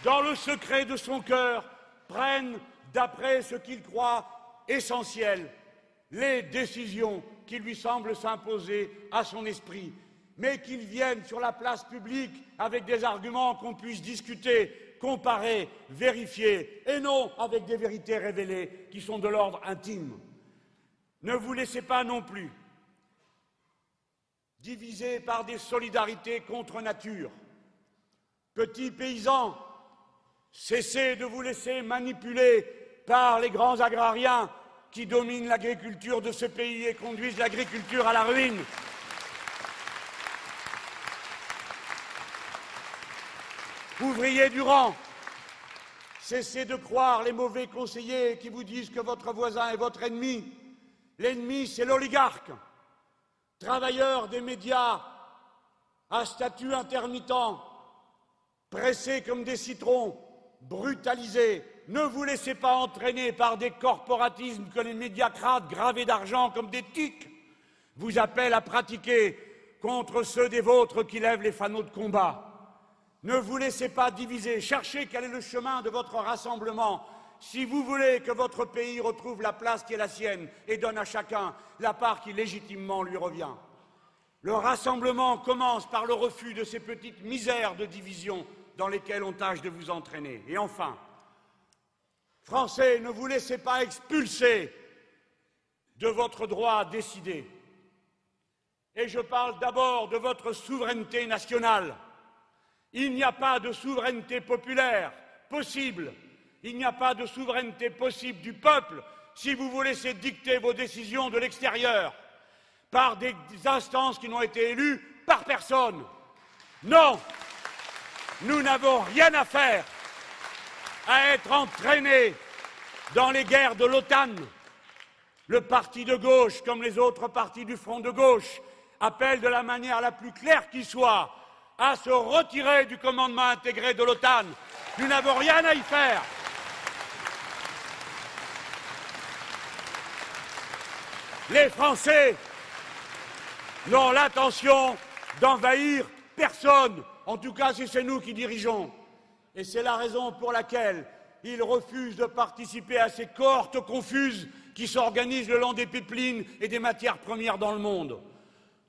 dans le secret de son cœur, prenne, d'après ce qu'il croit essentiel, les décisions qui lui semblent s'imposer à son esprit. Mais qu'ils viennent sur la place publique avec des arguments qu'on puisse discuter, comparer, vérifier, et non avec des vérités révélées qui sont de l'ordre intime. Ne vous laissez pas non plus diviser par des solidarités contre nature. Petits paysans, cessez de vous laisser manipuler par les grands agrariens qui dominent l'agriculture de ce pays et conduisent l'agriculture à la ruine. Ouvriers du rang, cessez de croire les mauvais conseillers qui vous disent que votre voisin est votre ennemi. L'ennemi, c'est l'oligarque. Travailleurs des médias à statut intermittent, pressés comme des citrons, brutalisés. Ne vous laissez pas entraîner par des corporatismes que les médiacrates gravés d'argent comme des tiques vous appellent à pratiquer contre ceux des vôtres qui lèvent les fanaux de combat. Ne vous laissez pas diviser, cherchez quel est le chemin de votre rassemblement. Si vous voulez que votre pays retrouve la place qui est la sienne et donne à chacun la part qui légitimement lui revient. Le rassemblement commence par le refus de ces petites misères de division dans lesquelles on tâche de vous entraîner. Et enfin, Français, ne vous laissez pas expulser de votre droit à décider. Et je parle d'abord de votre souveraineté nationale. Il n'y a pas de souveraineté populaire possible. Il n'y a pas de souveraineté possible du peuple si vous vous laissez dicter vos décisions de l'extérieur par des instances qui n'ont été élues par personne. Non, nous n'avons rien à faire à être entraînés dans les guerres de l'OTAN. Le parti de gauche, comme les autres partis du front de gauche, appelle de la manière la plus claire qui soit à se retirer du commandement intégré de l'OTAN. Nous n'avons rien à y faire. Les Français n'ont l'intention d'envahir personne. En tout cas, si c'est nous qui dirigeons. Et c'est la raison pour laquelle ils refusent de participer à ces cohortes confuses qui s'organisent le long des pipelines et des matières premières dans le monde.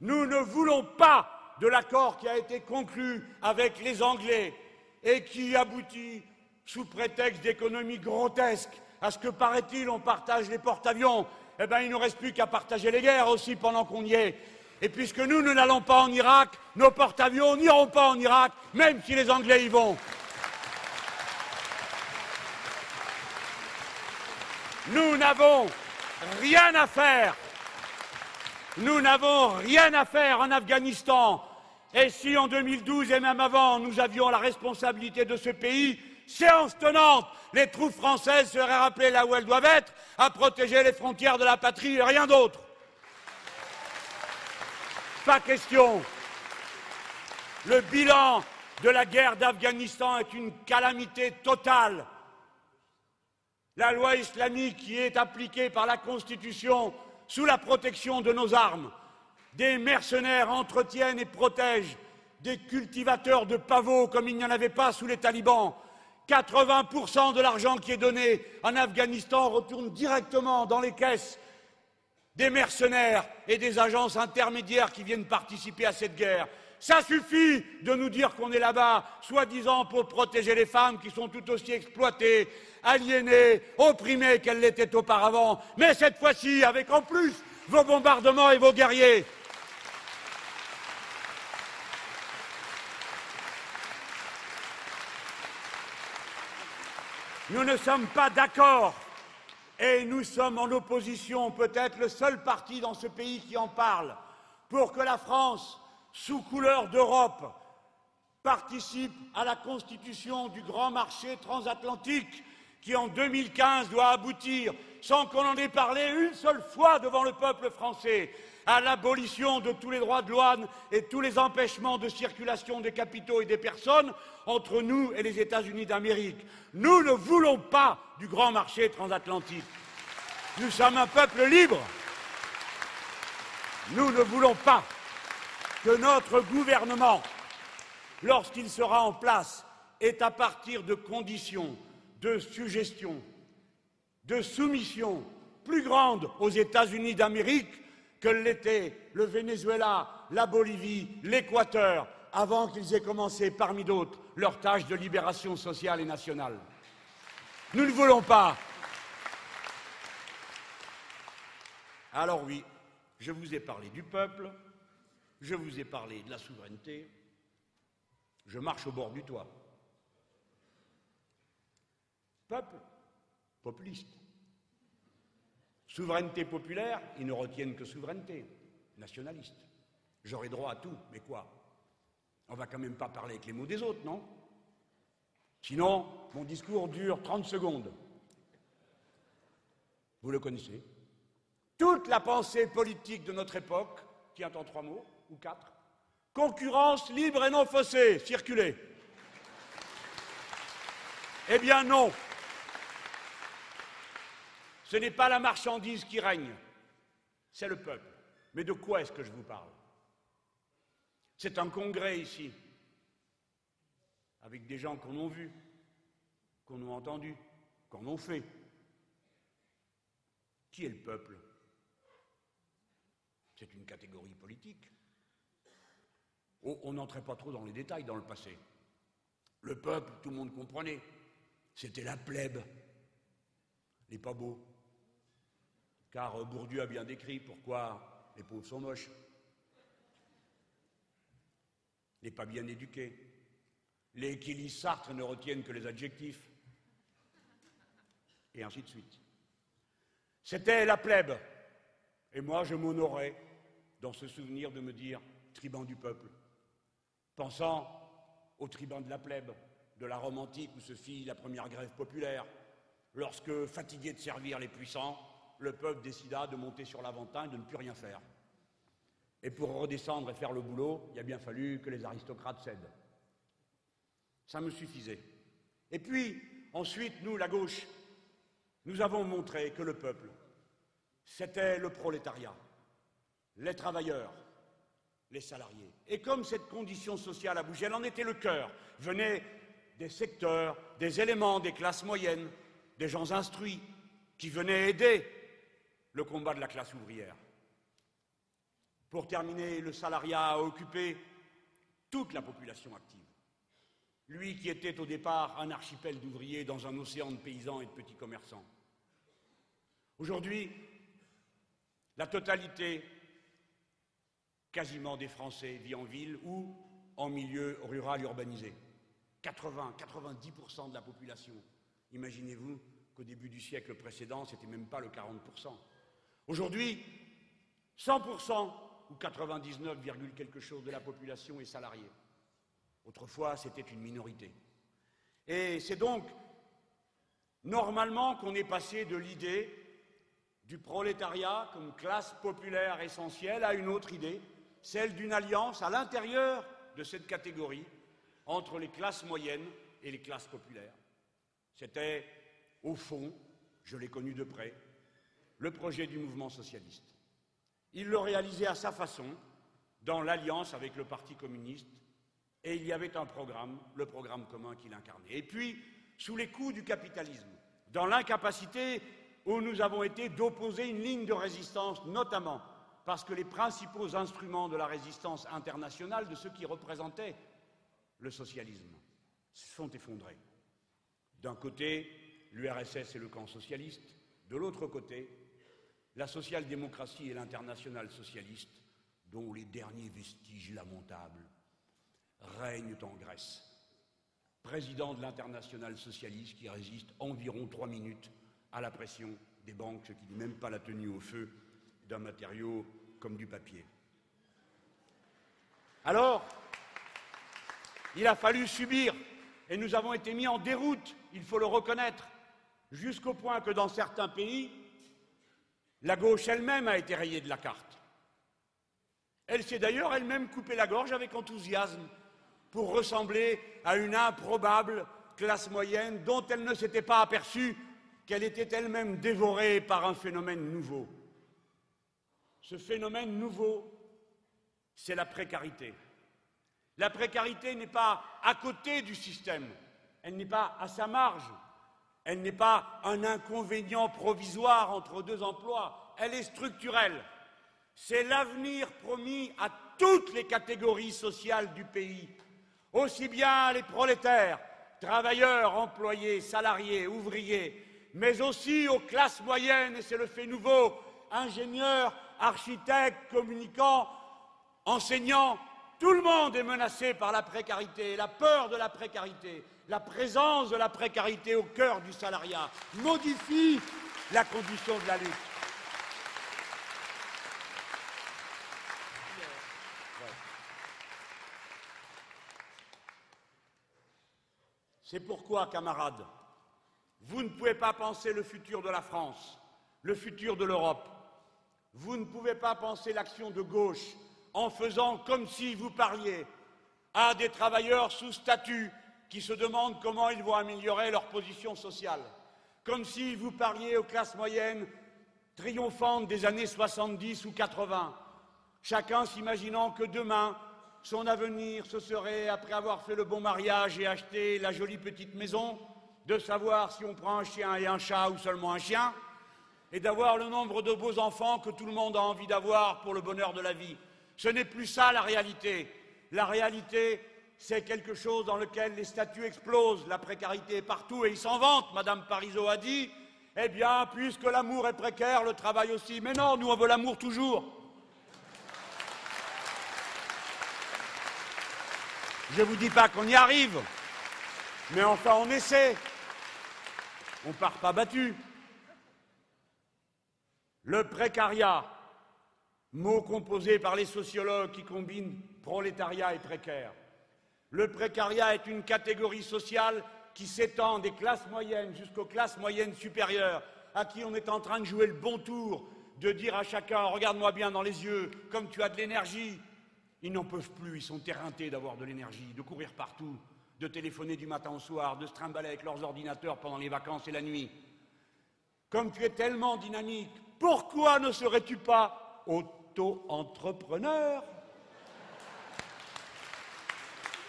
Nous ne voulons pas de l'accord qui a été conclu avec les Anglais et qui aboutit, sous prétexte d'économie grotesque, à ce que, paraît-il, on partage les porte-avions. Eh bien, il ne reste plus qu'à partager les guerres aussi pendant qu'on y est. Et puisque nous, nous n'allons pas en Irak, nos porte-avions n'iront pas en Irak, même si les Anglais y vont. Nous n'avons rien à faire nous n'avons rien à faire en Afghanistan. Et si en 2012 et même avant, nous avions la responsabilité de ce pays, séance tenante, les troupes françaises seraient rappelées là où elles doivent être, à protéger les frontières de la patrie et rien d'autre. Pas question. Le bilan de la guerre d'Afghanistan est une calamité totale. La loi islamique qui est appliquée par la Constitution sous la protection de nos armes. Des mercenaires entretiennent et protègent des cultivateurs de pavots comme il n'y en avait pas sous les talibans. 80% de l'argent qui est donné en Afghanistan retourne directement dans les caisses des mercenaires et des agences intermédiaires qui viennent participer à cette guerre. Ça suffit de nous dire qu'on est là-bas, soi-disant pour protéger les femmes qui sont tout aussi exploitées, aliénées, opprimées qu'elles l'étaient auparavant, mais cette fois-ci avec en plus vos bombardements et vos guerriers. Nous ne sommes pas d'accord et nous sommes en opposition, peut-être le seul parti dans ce pays qui en parle, pour que la France, sous couleur d'Europe, participe à la constitution du grand marché transatlantique qui en 2015 doit aboutir, sans qu'on en ait parlé une seule fois devant le peuple français, à l'abolition de tous les droits de douane et tous les empêchements de circulation des capitaux et des personnes entre nous et les États-Unis d'Amérique. Nous ne voulons pas du grand marché transatlantique. Nous sommes un peuple libre. Nous ne voulons pas que notre gouvernement, lorsqu'il sera en place, ait à partir de conditions de suggestion, de soumission plus grande aux États-Unis d'Amérique que l'était le Venezuela, la Bolivie, l'Équateur, avant qu'ils aient commencé, parmi d'autres, leur tâche de libération sociale et nationale. Nous ne voulons pas. Alors oui, je vous ai parlé du peuple, je vous ai parlé de la souveraineté, je marche au bord du toit. Peuple, populiste. Souveraineté populaire, ils ne retiennent que souveraineté, nationaliste. J'aurai droit à tout, mais quoi? On va quand même pas parler avec les mots des autres, non? Sinon, mon discours dure 30 secondes. Vous le connaissez. Toute la pensée politique de notre époque tient en trois mots, ou quatre. Concurrence libre et non faussée, circulez. Eh bien non. Ce n'est pas la marchandise qui règne, c'est le peuple. Mais de quoi est-ce que je vous parle? C'est un congrès ici, avec des gens qu'on a vus, qu'on a entendus, qu'on a fait. Qui est le peuple? C'est une catégorie politique. On n'entrait pas trop dans les détails dans le passé. Le peuple, tout le monde comprenait. C'était la plèbe, les pas beaux. Car euh, Bourdieu a bien décrit pourquoi les pauvres sont moches, les pas bien éduqués, les qui lisent Sartre ne retiennent que les adjectifs, et ainsi de suite. C'était la plèbe. Et moi, je m'honorais dans ce souvenir de me dire tribun du peuple pensant au tribun de la plèbe, de la Rome antique où se fit la première grève populaire, lorsque, fatigué de servir les puissants, le peuple décida de monter sur l'aventin et de ne plus rien faire. Et pour redescendre et faire le boulot, il a bien fallu que les aristocrates cèdent. Ça me suffisait. Et puis, ensuite, nous, la gauche, nous avons montré que le peuple, c'était le prolétariat, les travailleurs, les salariés. Et comme cette condition sociale a bougé, elle en était le cœur, venaient des secteurs, des éléments des classes moyennes, des gens instruits, qui venaient aider le combat de la classe ouvrière. Pour terminer, le salariat a occupé toute la population active. Lui qui était au départ un archipel d'ouvriers dans un océan de paysans et de petits commerçants. Aujourd'hui, la totalité quasiment des Français vit en ville ou en milieu rural urbanisé. 80-90% de la population. Imaginez-vous qu'au début du siècle précédent, ce n'était même pas le 40%. Aujourd'hui, 100% ou 99, quelque chose de la population est salariée. Autrefois, c'était une minorité. Et c'est donc normalement qu'on est passé de l'idée du prolétariat comme classe populaire essentielle à une autre idée, celle d'une alliance à l'intérieur de cette catégorie entre les classes moyennes et les classes populaires. C'était, au fond, je l'ai connu de près, le projet du mouvement socialiste. Il le réalisait à sa façon, dans l'alliance avec le Parti communiste, et il y avait un programme, le programme commun qu'il incarnait. Et puis, sous les coups du capitalisme, dans l'incapacité où nous avons été d'opposer une ligne de résistance, notamment parce que les principaux instruments de la résistance internationale, de ceux qui représentaient le socialisme, se sont effondrés. D'un côté, l'URSS et le camp socialiste, de l'autre côté, la social-démocratie et l'internationale socialiste, dont les derniers vestiges lamentables règnent en Grèce. Président de l'internationale socialiste qui résiste environ trois minutes à la pression des banques, ce qui n'est même pas la tenue au feu d'un matériau comme du papier. Alors, il a fallu subir, et nous avons été mis en déroute, il faut le reconnaître, jusqu'au point que dans certains pays, la gauche elle-même a été rayée de la carte. Elle s'est d'ailleurs elle-même coupé la gorge avec enthousiasme pour ressembler à une improbable classe moyenne dont elle ne s'était pas aperçue qu'elle était elle-même dévorée par un phénomène nouveau. Ce phénomène nouveau, c'est la précarité. La précarité n'est pas à côté du système, elle n'est pas à sa marge, elle n'est pas un inconvénient provisoire entre deux emplois, elle est structurelle. C'est l'avenir promis à toutes les catégories sociales du pays, aussi bien les prolétaires, travailleurs, employés, salariés, ouvriers, mais aussi aux classes moyennes, et c'est le fait nouveau, ingénieurs, architectes, communicants, enseignants, tout le monde est menacé par la précarité, la peur de la précarité, la présence de la précarité au cœur du salariat modifie la condition de la lutte. C'est pourquoi, camarades, vous ne pouvez pas penser le futur de la France, le futur de l'Europe. Vous ne pouvez pas penser l'action de gauche en faisant comme si vous parliez à des travailleurs sous statut qui se demandent comment ils vont améliorer leur position sociale, comme si vous parliez aux classes moyennes triomphantes des années 70 ou 80, chacun s'imaginant que demain, son avenir, ce serait, après avoir fait le bon mariage et acheté la jolie petite maison, de savoir si on prend un chien et un chat ou seulement un chien, et d'avoir le nombre de beaux enfants que tout le monde a envie d'avoir pour le bonheur de la vie. Ce n'est plus ça la réalité. La réalité, c'est quelque chose dans lequel les statuts explosent, la précarité est partout, et ils s'en vantent, Madame Parisot a dit, eh bien, puisque l'amour est précaire, le travail aussi. Mais non, nous on veut l'amour toujours. Je ne vous dis pas qu'on y arrive, mais enfin on essaie. On part pas battu. Le précariat, mot composé par les sociologues qui combinent prolétariat et précaire. Le précariat est une catégorie sociale qui s'étend des classes moyennes jusqu'aux classes moyennes supérieures, à qui on est en train de jouer le bon tour, de dire à chacun Regarde-moi bien dans les yeux, comme tu as de l'énergie, ils n'en peuvent plus, ils sont éreintés d'avoir de l'énergie, de courir partout, de téléphoner du matin au soir, de se trimballer avec leurs ordinateurs pendant les vacances et la nuit. Comme tu es tellement dynamique, pourquoi ne serais-tu pas auto-entrepreneur?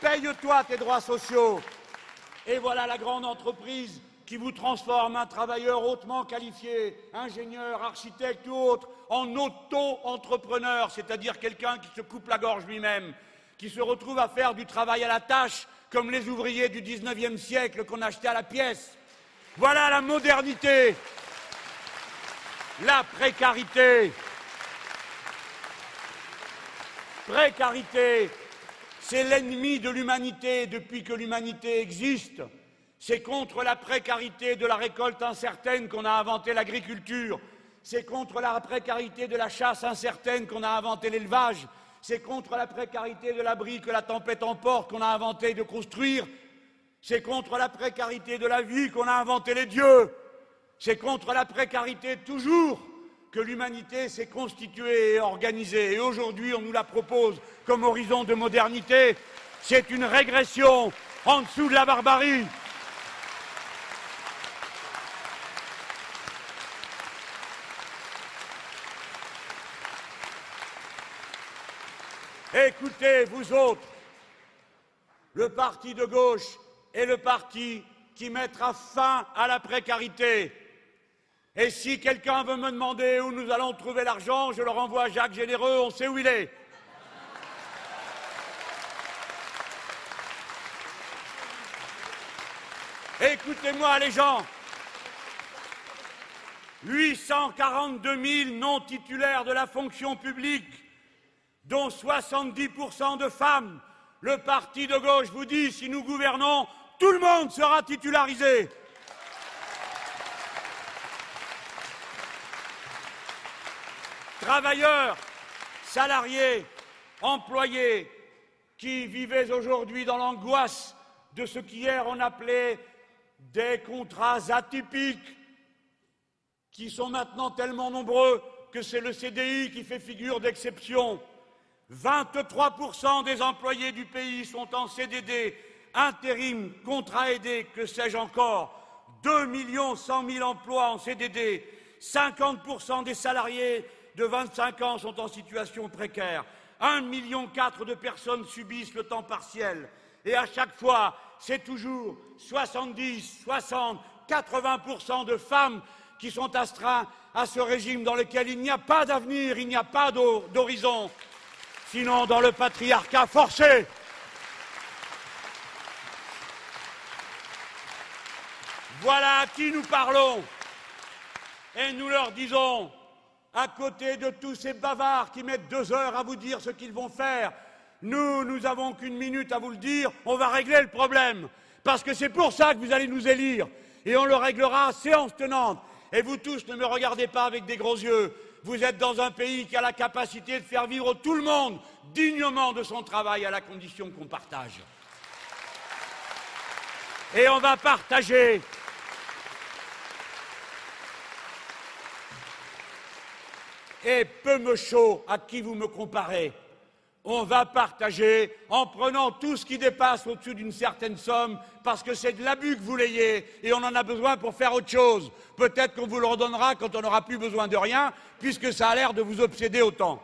Paye-toi tes droits sociaux. Et voilà la grande entreprise qui vous transforme un travailleur hautement qualifié, ingénieur, architecte ou autre, en auto-entrepreneur, c'est-à-dire quelqu'un qui se coupe la gorge lui-même, qui se retrouve à faire du travail à la tâche, comme les ouvriers du XIXe siècle qu'on achetait à la pièce. Voilà la modernité, la précarité. Précarité, c'est l'ennemi de l'humanité depuis que l'humanité existe. C'est contre la précarité de la récolte incertaine qu'on a inventé l'agriculture. C'est contre la précarité de la chasse incertaine qu'on a inventé l'élevage. C'est contre la précarité de l'abri que la tempête emporte qu'on a inventé de construire. C'est contre la précarité de la vie qu'on a inventé les dieux. C'est contre la précarité toujours que l'humanité s'est constituée et organisée. Et aujourd'hui, on nous la propose comme horizon de modernité. C'est une régression en dessous de la barbarie. Écoutez, vous autres, le parti de gauche est le parti qui mettra fin à la précarité. Et si quelqu'un veut me demander où nous allons trouver l'argent, je le renvoie à Jacques Généreux, on sait où il est. Écoutez-moi les gens, 842 000 non titulaires de la fonction publique dont 70% de femmes. Le parti de gauche vous dit, si nous gouvernons, tout le monde sera titularisé. Travailleurs, salariés, employés, qui vivaient aujourd'hui dans l'angoisse de ce qu'hier on appelait des contrats atypiques, qui sont maintenant tellement nombreux que c'est le CDI qui fait figure d'exception. 23% des employés du pays sont en CDD, intérim, contrat aidé, que sais-je encore. 2 millions 100 000 emplois en CDD. 50% des salariés de 25 ans sont en situation précaire. 1,4 million de personnes subissent le temps partiel. Et à chaque fois, c'est toujours 70, 60, 80% de femmes qui sont astreintes à ce régime dans lequel il n'y a pas d'avenir, il n'y a pas d'horizon. sinon dans le patriarcat forcé. Voilà à qui nous parlons. Et nous leur disons, à côté de tous ces bavards qui mettent deux heures à vous dire ce qu'ils vont faire, nous, nous n'avons qu'une minute à vous le dire, on va régler le problème. Parce que c'est pour ça que vous allez nous élire. Et on le réglera à séance tenante. Et vous tous ne me regardez pas avec des gros yeux. Vous êtes dans un pays qui a la capacité de faire vivre tout le monde dignement de son travail à la condition qu'on partage. Et on va partager et peu me chaud à qui vous me comparez. On va partager en prenant tout ce qui dépasse au-dessus d'une certaine somme, parce que c'est de l'abus que vous l'ayez, et on en a besoin pour faire autre chose. Peut-être qu'on vous le redonnera quand on n'aura plus besoin de rien, puisque ça a l'air de vous obséder autant.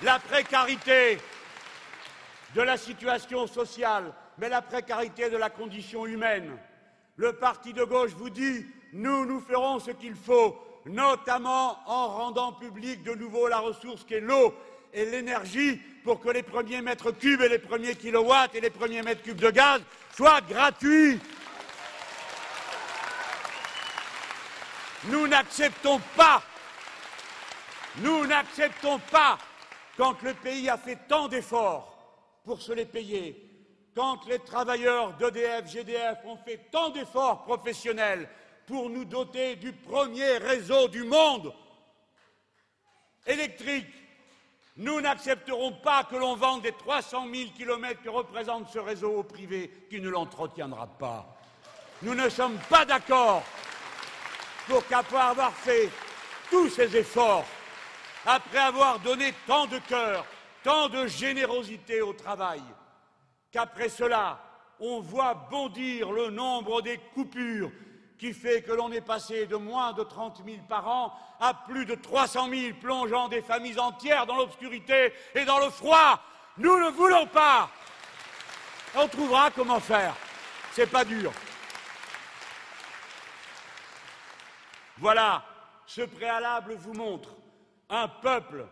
La précarité de la situation sociale, mais la précarité de la condition humaine le parti de gauche vous dit nous, nous ferons ce qu'il faut, notamment en rendant public de nouveau la ressource qu'est l'eau et l'énergie pour que les premiers mètres cubes et les premiers kilowatts et les premiers mètres cubes de gaz soient gratuits. Nous n'acceptons pas, nous n'acceptons pas, quand le pays a fait tant d'efforts pour se les payer, quand les travailleurs d'EDF, GDF ont fait tant d'efforts professionnels pour nous doter du premier réseau du monde électrique, nous n'accepterons pas que l'on vende les 300 000 kilomètres que représente ce réseau au privé qui ne l'entretiendra pas. Nous ne sommes pas d'accord pour qu'après avoir fait tous ces efforts, après avoir donné tant de cœur, tant de générosité au travail, qu'après cela, on voit bondir le nombre des coupures qui fait que l'on est passé de moins de 30 000 par an à plus de 300 000, plongeant des familles entières dans l'obscurité et dans le froid. Nous ne voulons pas. On trouvera comment faire. C'est pas dur. Voilà, ce préalable vous montre un peuple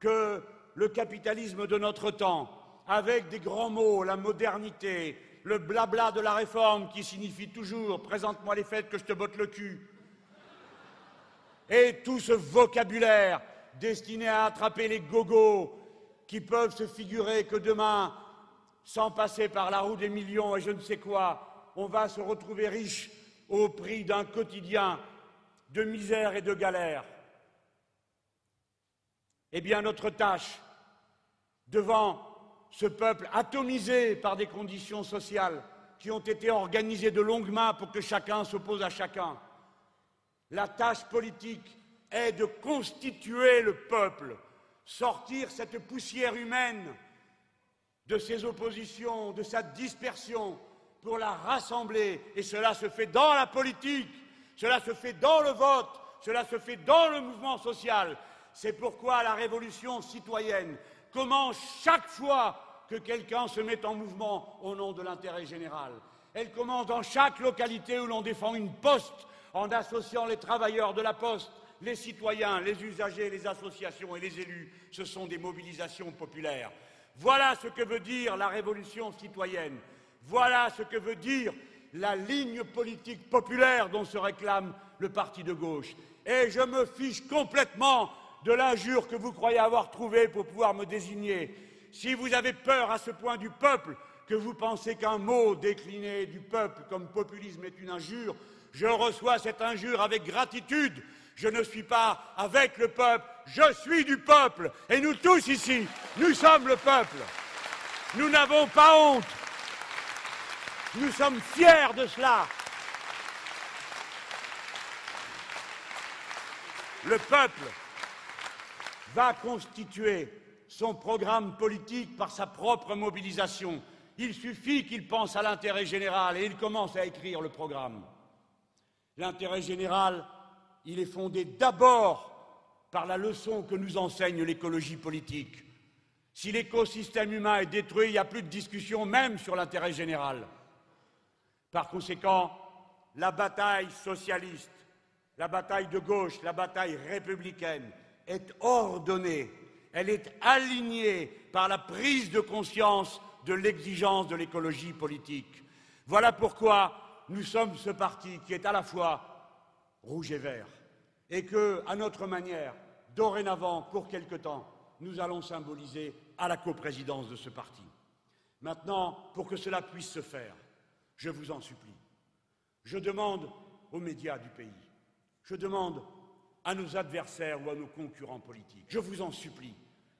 que le capitalisme de notre temps avec des grands mots, la modernité, le blabla de la réforme qui signifie toujours présente-moi les fêtes que je te botte le cul. Et tout ce vocabulaire destiné à attraper les gogos qui peuvent se figurer que demain, sans passer par la roue des millions et je ne sais quoi, on va se retrouver riche au prix d'un quotidien de misère et de galère. Eh bien, notre tâche, devant ce peuple atomisé par des conditions sociales qui ont été organisées de longue main pour que chacun s'oppose à chacun. La tâche politique est de constituer le peuple, sortir cette poussière humaine de ses oppositions, de sa dispersion, pour la rassembler. Et cela se fait dans la politique, cela se fait dans le vote, cela se fait dans le mouvement social. C'est pourquoi la révolution citoyenne commence chaque fois que quelqu'un se met en mouvement au nom de l'intérêt général. Elle commence dans chaque localité où l'on défend une poste en associant les travailleurs de la poste, les citoyens, les usagers, les associations et les élus. Ce sont des mobilisations populaires. Voilà ce que veut dire la révolution citoyenne. Voilà ce que veut dire la ligne politique populaire dont se réclame le parti de gauche. Et je me fiche complètement de l'injure que vous croyez avoir trouvée pour pouvoir me désigner. Si vous avez peur à ce point du peuple que vous pensez qu'un mot décliné du peuple comme populisme est une injure, je reçois cette injure avec gratitude. Je ne suis pas avec le peuple, je suis du peuple. Et nous tous ici, nous sommes le peuple. Nous n'avons pas honte. Nous sommes fiers de cela. Le peuple va constituer son programme politique par sa propre mobilisation. Il suffit qu'il pense à l'intérêt général et il commence à écrire le programme. L'intérêt général, il est fondé d'abord par la leçon que nous enseigne l'écologie politique. Si l'écosystème humain est détruit, il n'y a plus de discussion même sur l'intérêt général. Par conséquent, la bataille socialiste la bataille de gauche, la bataille républicaine, est ordonnée, elle est alignée par la prise de conscience de l'exigence de l'écologie politique. Voilà pourquoi nous sommes ce parti qui est à la fois rouge et vert, et que, à notre manière, dorénavant, pour quelque temps, nous allons symboliser à la coprésidence de ce parti. Maintenant, pour que cela puisse se faire, je vous en supplie, je demande aux médias du pays, je demande à nos adversaires ou à nos concurrents politiques, je vous en supplie,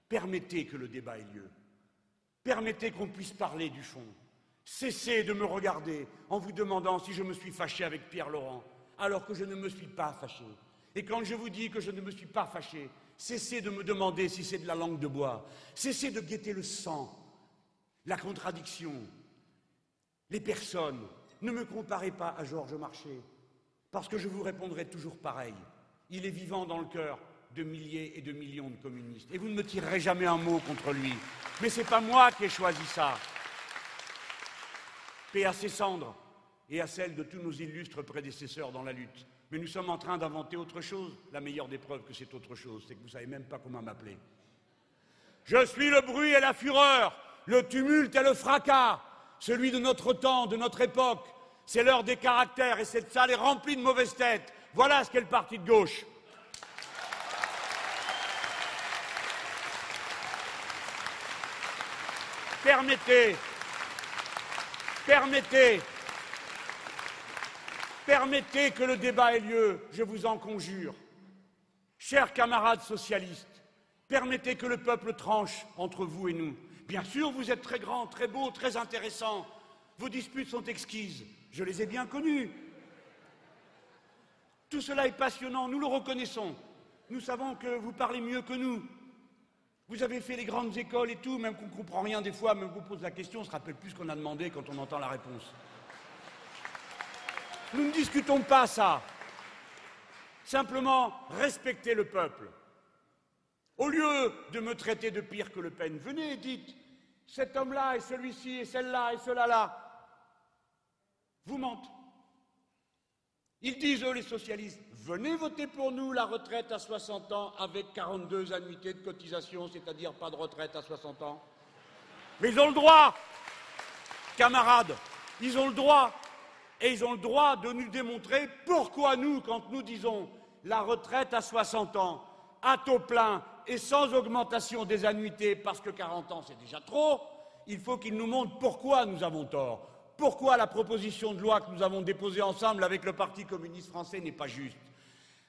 permettez que le débat ait lieu, permettez qu'on puisse parler du fond, cessez de me regarder en vous demandant si je me suis fâché avec Pierre Laurent, alors que je ne me suis pas fâché. Et quand je vous dis que je ne me suis pas fâché, cessez de me demander si c'est de la langue de bois, cessez de guetter le sang, la contradiction, les personnes. Ne me comparez pas à Georges Marchais, parce que je vous répondrai toujours pareil. Il est vivant dans le cœur de milliers et de millions de communistes. Et vous ne me tirerez jamais un mot contre lui. Mais ce n'est pas moi qui ai choisi ça. Paix à ses cendres et à celles de tous nos illustres prédécesseurs dans la lutte. Mais nous sommes en train d'inventer autre chose. La meilleure des preuves que c'est autre chose, c'est que vous ne savez même pas comment m'appeler. Je suis le bruit et la fureur, le tumulte et le fracas, celui de notre temps, de notre époque. C'est l'heure des caractères et cette salle est remplie de mauvaises têtes. Voilà ce qu'est le parti de gauche. Permettez, permettez Permettez que le débat ait lieu, je vous en conjure. Chers camarades socialistes, permettez que le peuple tranche entre vous et nous. Bien sûr, vous êtes très grands, très beaux, très intéressants. Vos disputes sont exquises. Je les ai bien connues. Tout cela est passionnant, nous le reconnaissons. Nous savons que vous parlez mieux que nous. Vous avez fait les grandes écoles et tout, même qu'on ne comprend rien des fois, même qu'on pose la question, on se rappelle plus ce qu'on a demandé quand on entend la réponse. Nous ne discutons pas ça. Simplement, respectez le peuple. Au lieu de me traiter de pire que Le Pen, venez et dites cet homme-là et celui-ci et celle-là et cela-là vous mentent. Ils disent, eux, les socialistes, venez voter pour nous la retraite à 60 ans avec 42 annuités de cotisation, c'est-à-dire pas de retraite à 60 ans. Mais ils ont le droit, camarades, ils ont le droit et ils ont le droit de nous démontrer pourquoi nous, quand nous disons la retraite à 60 ans, à taux plein et sans augmentation des annuités, parce que 40 ans c'est déjà trop, il faut qu'ils nous montrent pourquoi nous avons tort, pourquoi la proposition de loi que nous avons déposée ensemble avec le Parti communiste français n'est pas juste?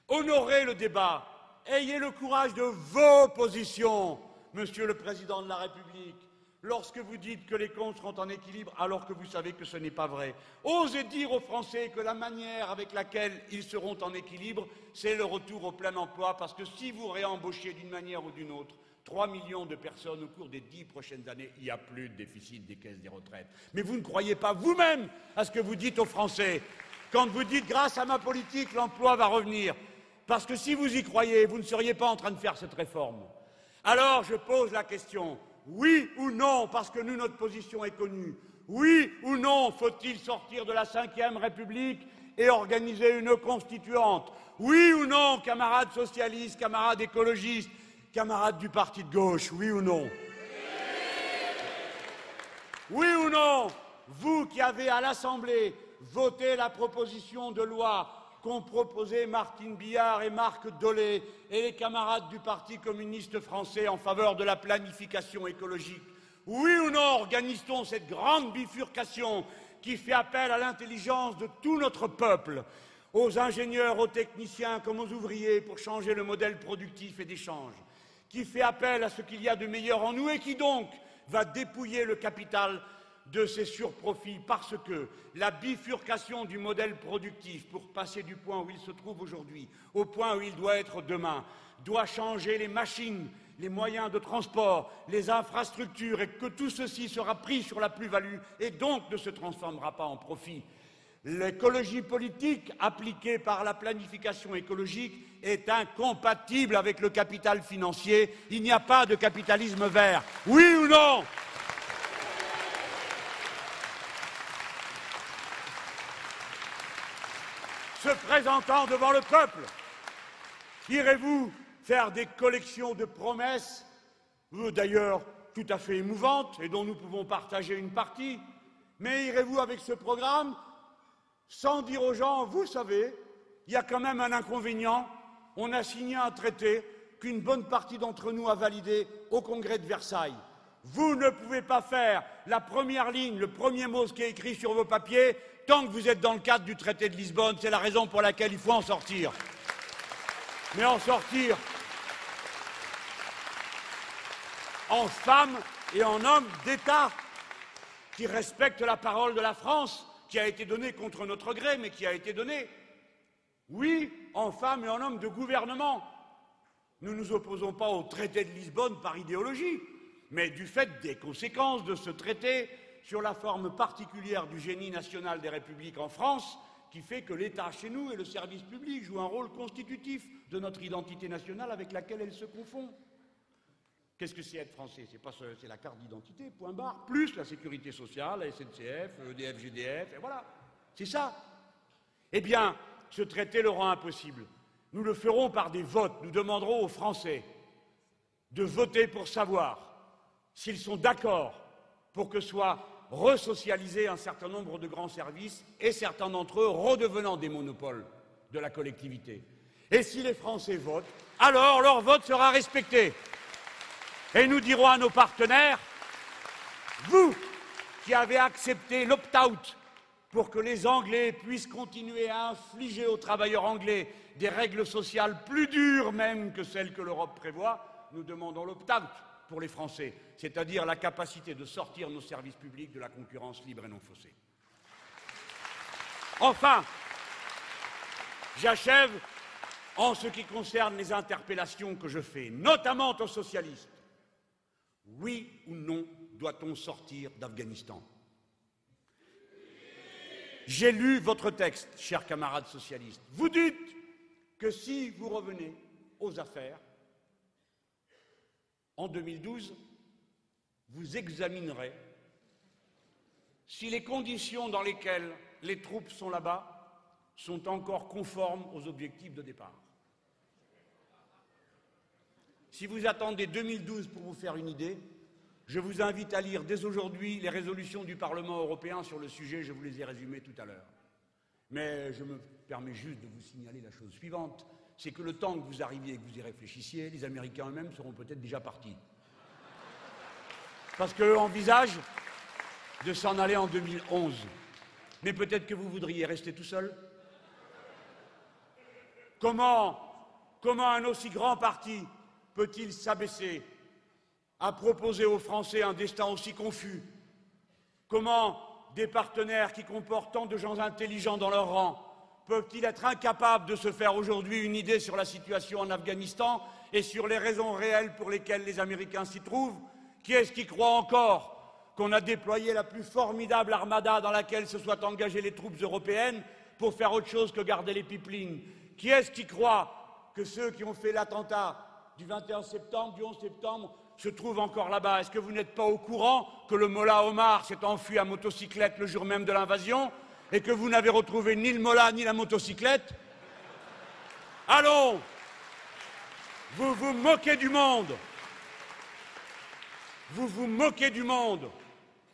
Honorez le débat, ayez le courage de vos positions, Monsieur le Président de la République, lorsque vous dites que les comptes seront en équilibre alors que vous savez que ce n'est pas vrai. Osez dire aux Français que la manière avec laquelle ils seront en équilibre, c'est le retour au plein emploi, parce que si vous réembauchez d'une manière ou d'une autre 3 millions de personnes au cours des dix prochaines années, il n'y a plus de déficit des caisses des retraites. Mais vous ne croyez pas vous-même à ce que vous dites aux Français quand vous dites grâce à ma politique, l'emploi va revenir. Parce que si vous y croyez, vous ne seriez pas en train de faire cette réforme. Alors je pose la question, oui ou non, parce que nous, notre position est connue. Oui ou non, faut-il sortir de la Ve République et organiser une constituante? Oui ou non, camarades socialistes, camarades écologistes, camarades du parti de gauche, oui ou non Oui ou non, vous qui avez à l'Assemblée voté la proposition de loi qu'ont proposé Martine Billard et Marc Dolé et les camarades du Parti communiste français en faveur de la planification écologique. Oui ou non, organise-t-on cette grande bifurcation qui fait appel à l'intelligence de tout notre peuple, aux ingénieurs, aux techniciens comme aux ouvriers pour changer le modèle productif et d'échange, qui fait appel à ce qu'il y a de meilleur en nous et qui donc va dépouiller le capital de ces surprofits parce que la bifurcation du modèle productif pour passer du point où il se trouve aujourd'hui au point où il doit être demain doit changer les machines, les moyens de transport, les infrastructures et que tout ceci sera pris sur la plus-value et donc ne se transformera pas en profit. L'écologie politique appliquée par la planification écologique est incompatible avec le capital financier. Il n'y a pas de capitalisme vert. Oui ou non? Se présentant devant le peuple Irez-vous faire des collections de promesses, euh, d'ailleurs tout à fait émouvantes et dont nous pouvons partager une partie, mais irez-vous avec ce programme sans dire aux gens, vous savez, il y a quand même un inconvénient, on a signé un traité qu'une bonne partie d'entre nous a validé au congrès de Versailles. Vous ne pouvez pas faire la première ligne, le premier mot qui est écrit sur vos papiers, tant que vous êtes dans le cadre du traité de Lisbonne. C'est la raison pour laquelle il faut en sortir. Mais en sortir en femme et en homme d'État qui respectent la parole de la France, qui a été donnée contre notre gré, mais qui a été donnée. Oui, en femme et en homme de gouvernement. Nous ne nous opposons pas au traité de Lisbonne par idéologie, mais du fait des conséquences de ce traité sur la forme particulière du génie national des républiques en France, qui fait que l'État chez nous et le service public jouent un rôle constitutif de notre identité nationale avec laquelle elle se confond. Qu'est-ce que c'est être français? C'est pas c'est la carte d'identité, point barre, plus la sécurité sociale, la SNCF, EDF, GDF, et voilà. C'est ça. Eh bien, ce traité le rend impossible. Nous le ferons par des votes. Nous demanderons aux Français de voter pour savoir s'ils sont d'accord pour que soit resocialisé un certain nombre de grands services et certains d'entre eux redevenant des monopoles de la collectivité. Et si les Français votent, alors leur vote sera respecté. Et nous dirons à nos partenaires, vous qui avez accepté l'opt-out pour que les Anglais puissent continuer à infliger aux travailleurs anglais des règles sociales plus dures même que celles que l'Europe prévoit, nous demandons l'opt-out pour les Français, c'est-à-dire la capacité de sortir nos services publics de la concurrence libre et non faussée. Enfin, j'achève en ce qui concerne les interpellations que je fais, notamment aux socialistes. Oui ou non doit-on sortir d'Afghanistan? J'ai lu votre texte, chers camarades socialistes. Vous dites que si vous revenez aux affaires, en 2012, vous examinerez si les conditions dans lesquelles les troupes sont là-bas sont encore conformes aux objectifs de départ. Si vous attendez 2012 pour vous faire une idée, je vous invite à lire dès aujourd'hui les résolutions du Parlement européen sur le sujet, je vous les ai résumées tout à l'heure. Mais je me permets juste de vous signaler la chose suivante c'est que le temps que vous arriviez et que vous y réfléchissiez, les Américains eux-mêmes seront peut-être déjà partis. Parce qu'eux envisagent de s'en aller en 2011. Mais peut-être que vous voudriez rester tout seul Comment, comment un aussi grand parti peut-il s'abaisser à proposer aux Français un destin aussi confus Comment des partenaires qui comportent tant de gens intelligents dans leur rang peuvent-ils être incapables de se faire aujourd'hui une idée sur la situation en Afghanistan et sur les raisons réelles pour lesquelles les Américains s'y trouvent Qui est-ce qui croit encore qu'on a déployé la plus formidable armada dans laquelle se soient engagées les troupes européennes pour faire autre chose que garder les pipelines Qui est-ce qui croit que ceux qui ont fait l'attentat du 21 septembre, du 11 septembre, se trouvent encore là-bas. Est-ce que vous n'êtes pas au courant que le Mollah Omar s'est enfui à motocyclette le jour même de l'invasion et que vous n'avez retrouvé ni le mola ni la motocyclette? Allons Vous vous moquez du monde. Vous vous moquez du monde.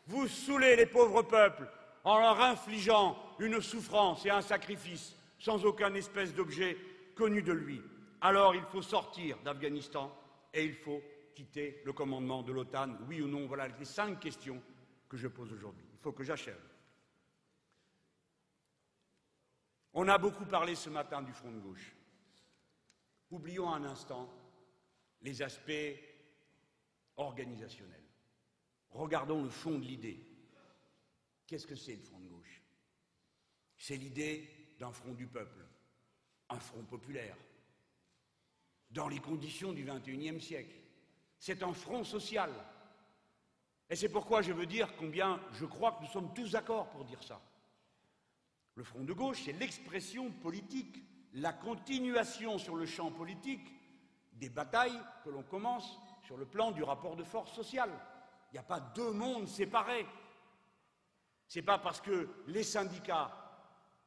Vous saoulez les pauvres peuples en leur infligeant une souffrance et un sacrifice sans aucun espèce d'objet connu de lui. Alors il faut sortir d'Afghanistan et il faut quitter le commandement de l'OTAN, oui ou non Voilà les cinq questions que je pose aujourd'hui. Il faut que j'achève. On a beaucoup parlé ce matin du front de gauche. Oublions un instant les aspects organisationnels. Regardons le fond de l'idée. Qu'est-ce que c'est le front de gauche? C'est l'idée d'un front du peuple, un front populaire, dans les conditions du XXIe siècle. C'est un front social. Et c'est pourquoi je veux dire combien je crois que nous sommes tous d'accord pour dire ça. Le front de gauche, c'est l'expression politique, la continuation sur le champ politique des batailles que l'on commence sur le plan du rapport de force sociale. Il n'y a pas deux mondes séparés. Ce n'est pas parce que les syndicats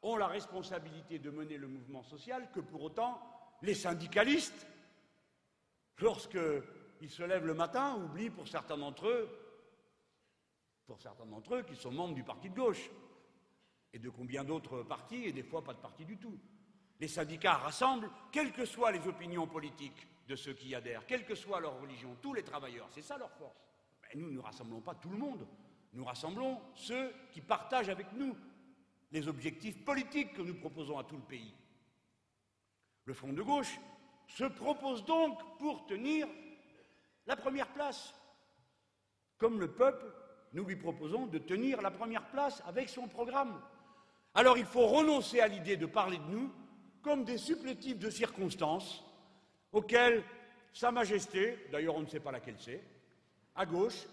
ont la responsabilité de mener le mouvement social que pour autant les syndicalistes, lorsqu'ils se lèvent le matin, oublient pour certains d'entre eux, pour certains d'entre eux, qu'ils sont membres du parti de gauche, et de combien d'autres partis, et des fois pas de parti du tout. Les syndicats rassemblent, quelles que soient les opinions politiques de ceux qui y adhèrent, quelle que soit leur religion, tous les travailleurs, c'est ça leur force. Mais nous ne rassemblons pas tout le monde, nous rassemblons ceux qui partagent avec nous les objectifs politiques que nous proposons à tout le pays. Le Front de gauche se propose donc pour tenir la première place. Comme le peuple, nous lui proposons de tenir la première place avec son programme. Alors il faut renoncer à l'idée de parler de nous comme des supplétifs de circonstances auxquels Sa Majesté, d'ailleurs on ne sait pas laquelle c'est, à gauche,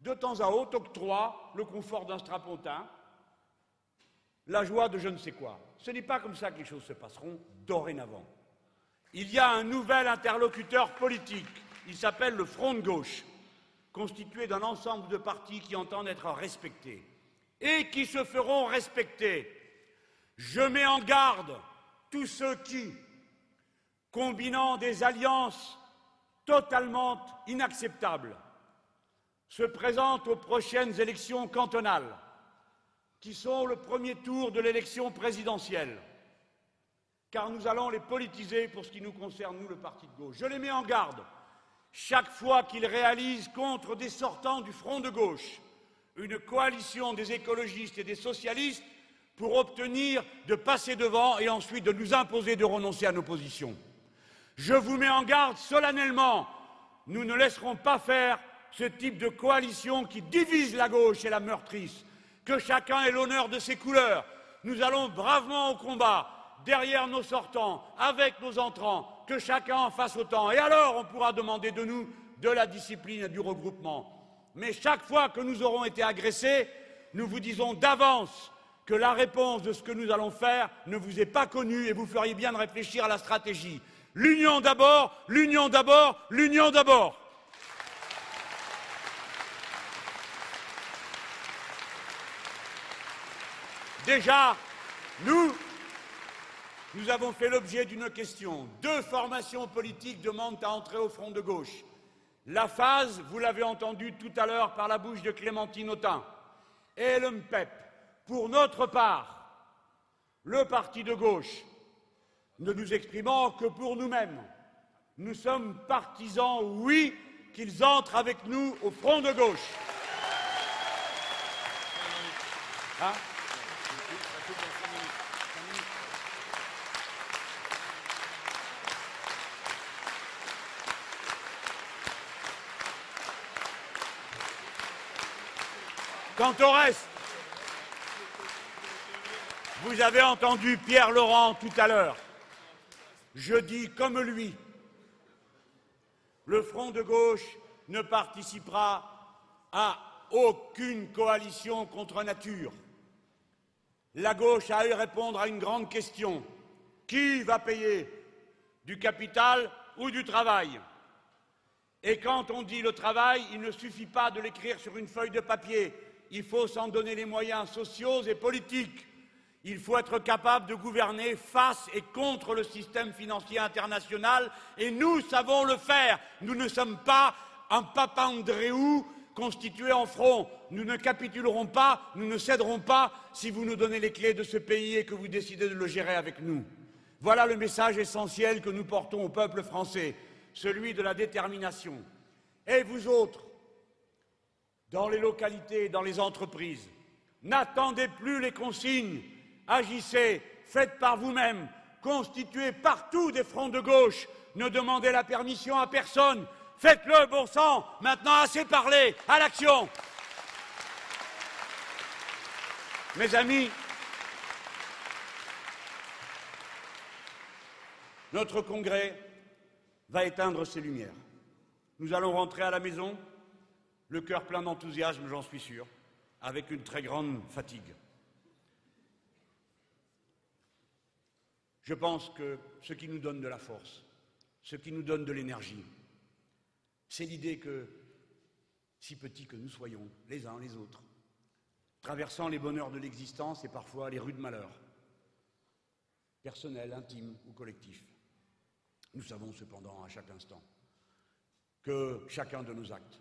de temps à autre octroie le confort d'un strapontin, la joie de je ne sais quoi. Ce n'est pas comme ça que les choses se passeront dorénavant. Il y a un nouvel interlocuteur politique, il s'appelle le Front de gauche, constitué d'un ensemble de partis qui entendent être respectés et qui se feront respecter. Je mets en garde tous ceux qui, combinant des alliances totalement inacceptables, se présentent aux prochaines élections cantonales, qui sont le premier tour de l'élection présidentielle, car nous allons les politiser pour ce qui nous concerne, nous, le Parti de gauche. Je les mets en garde. Chaque fois qu'ils réalisent contre des sortants du front de gauche une coalition des écologistes et des socialistes pour obtenir de passer devant et ensuite de nous imposer de renoncer à nos positions. Je vous mets en garde solennellement, nous ne laisserons pas faire ce type de coalition qui divise la gauche et la meurtrisse, que chacun ait l'honneur de ses couleurs. Nous allons bravement au combat, derrière nos sortants, avec nos entrants, que chacun en fasse autant. Et alors on pourra demander de nous de la discipline et du regroupement. Mais chaque fois que nous aurons été agressés, nous vous disons d'avance que la réponse de ce que nous allons faire ne vous est pas connue et vous feriez bien de réfléchir à la stratégie. L'union d'abord, l'union d'abord, l'union d'abord. Déjà, nous, nous avons fait l'objet d'une question. Deux formations politiques demandent à entrer au front de gauche. La phase, vous l'avez entendu tout à l'heure par la bouche de Clémentine Autain, et le MPEP. Pour notre part, le parti de gauche ne nous exprimant que pour nous-mêmes. Nous sommes partisans, oui, qu'ils entrent avec nous au front de gauche. Hein? Quant au reste, vous avez entendu Pierre Laurent tout à l'heure. Je dis comme lui, le Front de gauche ne participera à aucune coalition contre nature. La gauche a eu répondre à une grande question. Qui va payer Du capital ou du travail? Et quand on dit le travail, il ne suffit pas de l'écrire sur une feuille de papier, il faut s'en donner les moyens sociaux et politiques. Il faut être capable de gouverner face et contre le système financier international et nous savons le faire. Nous ne sommes pas un Papandréou constitué en front. Nous ne capitulerons pas, nous ne céderons pas si vous nous donnez les clés de ce pays et que vous décidez de le gérer avec nous. Voilà le message essentiel que nous portons au peuple français, celui de la détermination. Et vous autres, dans les localités, dans les entreprises, n'attendez plus les consignes. Agissez, faites par vous-même, constituez partout des fronts de gauche, ne demandez la permission à personne, faites-le, bon sang, maintenant assez parlé, à l'action. Mes amis, notre congrès va éteindre ses lumières. Nous allons rentrer à la maison, le cœur plein d'enthousiasme, j'en suis sûr, avec une très grande fatigue. Je pense que ce qui nous donne de la force, ce qui nous donne de l'énergie, c'est l'idée que, si petits que nous soyons, les uns les autres, traversant les bonheurs de l'existence et parfois les rudes malheurs, personnel, intime ou collectif. Nous savons cependant à chaque instant que chacun de nos actes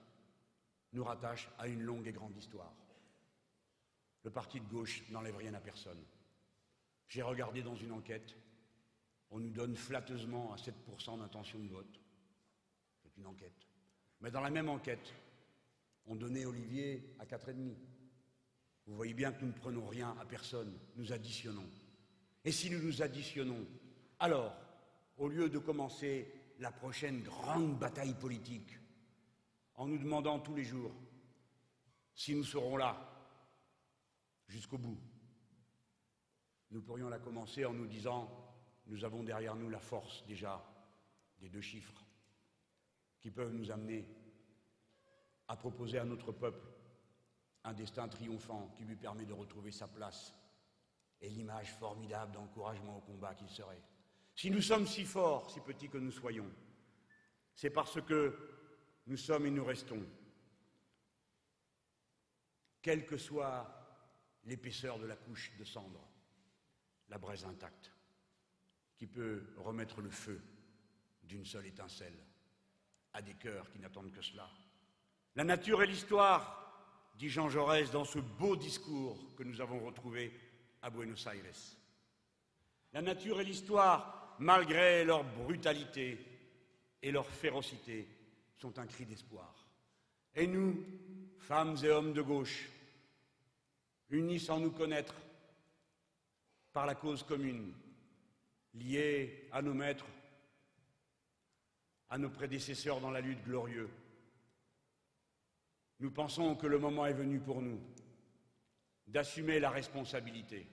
nous rattache à une longue et grande histoire. Le parti de gauche n'enlève rien à personne. J'ai regardé dans une enquête, on nous donne flatteusement à 7% d'intention de vote. C'est une enquête. Mais dans la même enquête, on donnait Olivier à 4,5. Vous voyez bien que nous ne prenons rien à personne, nous additionnons. Et si nous nous additionnons, alors, au lieu de commencer la prochaine grande bataille politique, en nous demandant tous les jours si nous serons là jusqu'au bout, nous pourrions la commencer en nous disant nous avons derrière nous la force déjà des deux chiffres qui peuvent nous amener à proposer à notre peuple un destin triomphant qui lui permet de retrouver sa place et l'image formidable d'encouragement au combat qu'il serait. Si nous sommes si forts, si petits que nous soyons, c'est parce que nous sommes et nous restons, quelle que soit l'épaisseur de la couche de cendre, la braise intacte, qui peut remettre le feu d'une seule étincelle à des cœurs qui n'attendent que cela. La nature et l'histoire, dit Jean Jaurès dans ce beau discours que nous avons retrouvé à Buenos Aires. La nature et l'histoire, malgré leur brutalité et leur férocité, sont un cri d'espoir. Et nous, femmes et hommes de gauche, unis sans nous connaître par la cause commune, liés à nos maîtres, à nos prédécesseurs dans la lutte glorieuse, nous pensons que le moment est venu pour nous d'assumer la responsabilité,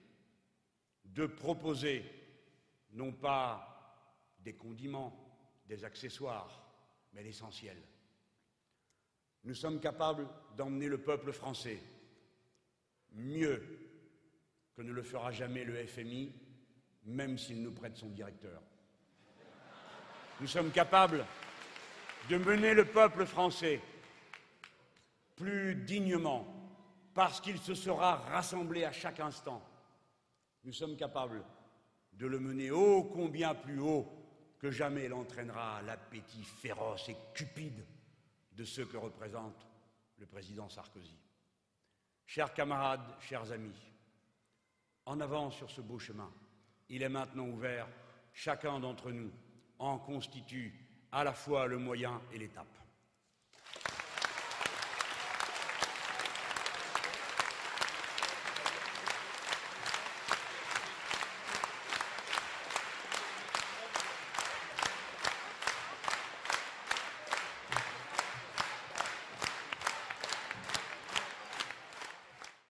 de proposer non pas des condiments, des accessoires, mais l'essentiel. Nous sommes capables d'emmener le peuple français mieux que ne le fera jamais le FMI, même s'il nous prête son directeur. Nous sommes capables de mener le peuple français plus dignement, parce qu'il se sera rassemblé à chaque instant. Nous sommes capables de le mener ô combien plus haut que jamais il entraînera l'appétit féroce et cupide de ceux que représente le président Sarkozy. Chers camarades, chers amis, en avant sur ce beau chemin, il est maintenant ouvert, chacun d'entre nous en constitue à la fois le moyen et l'étape.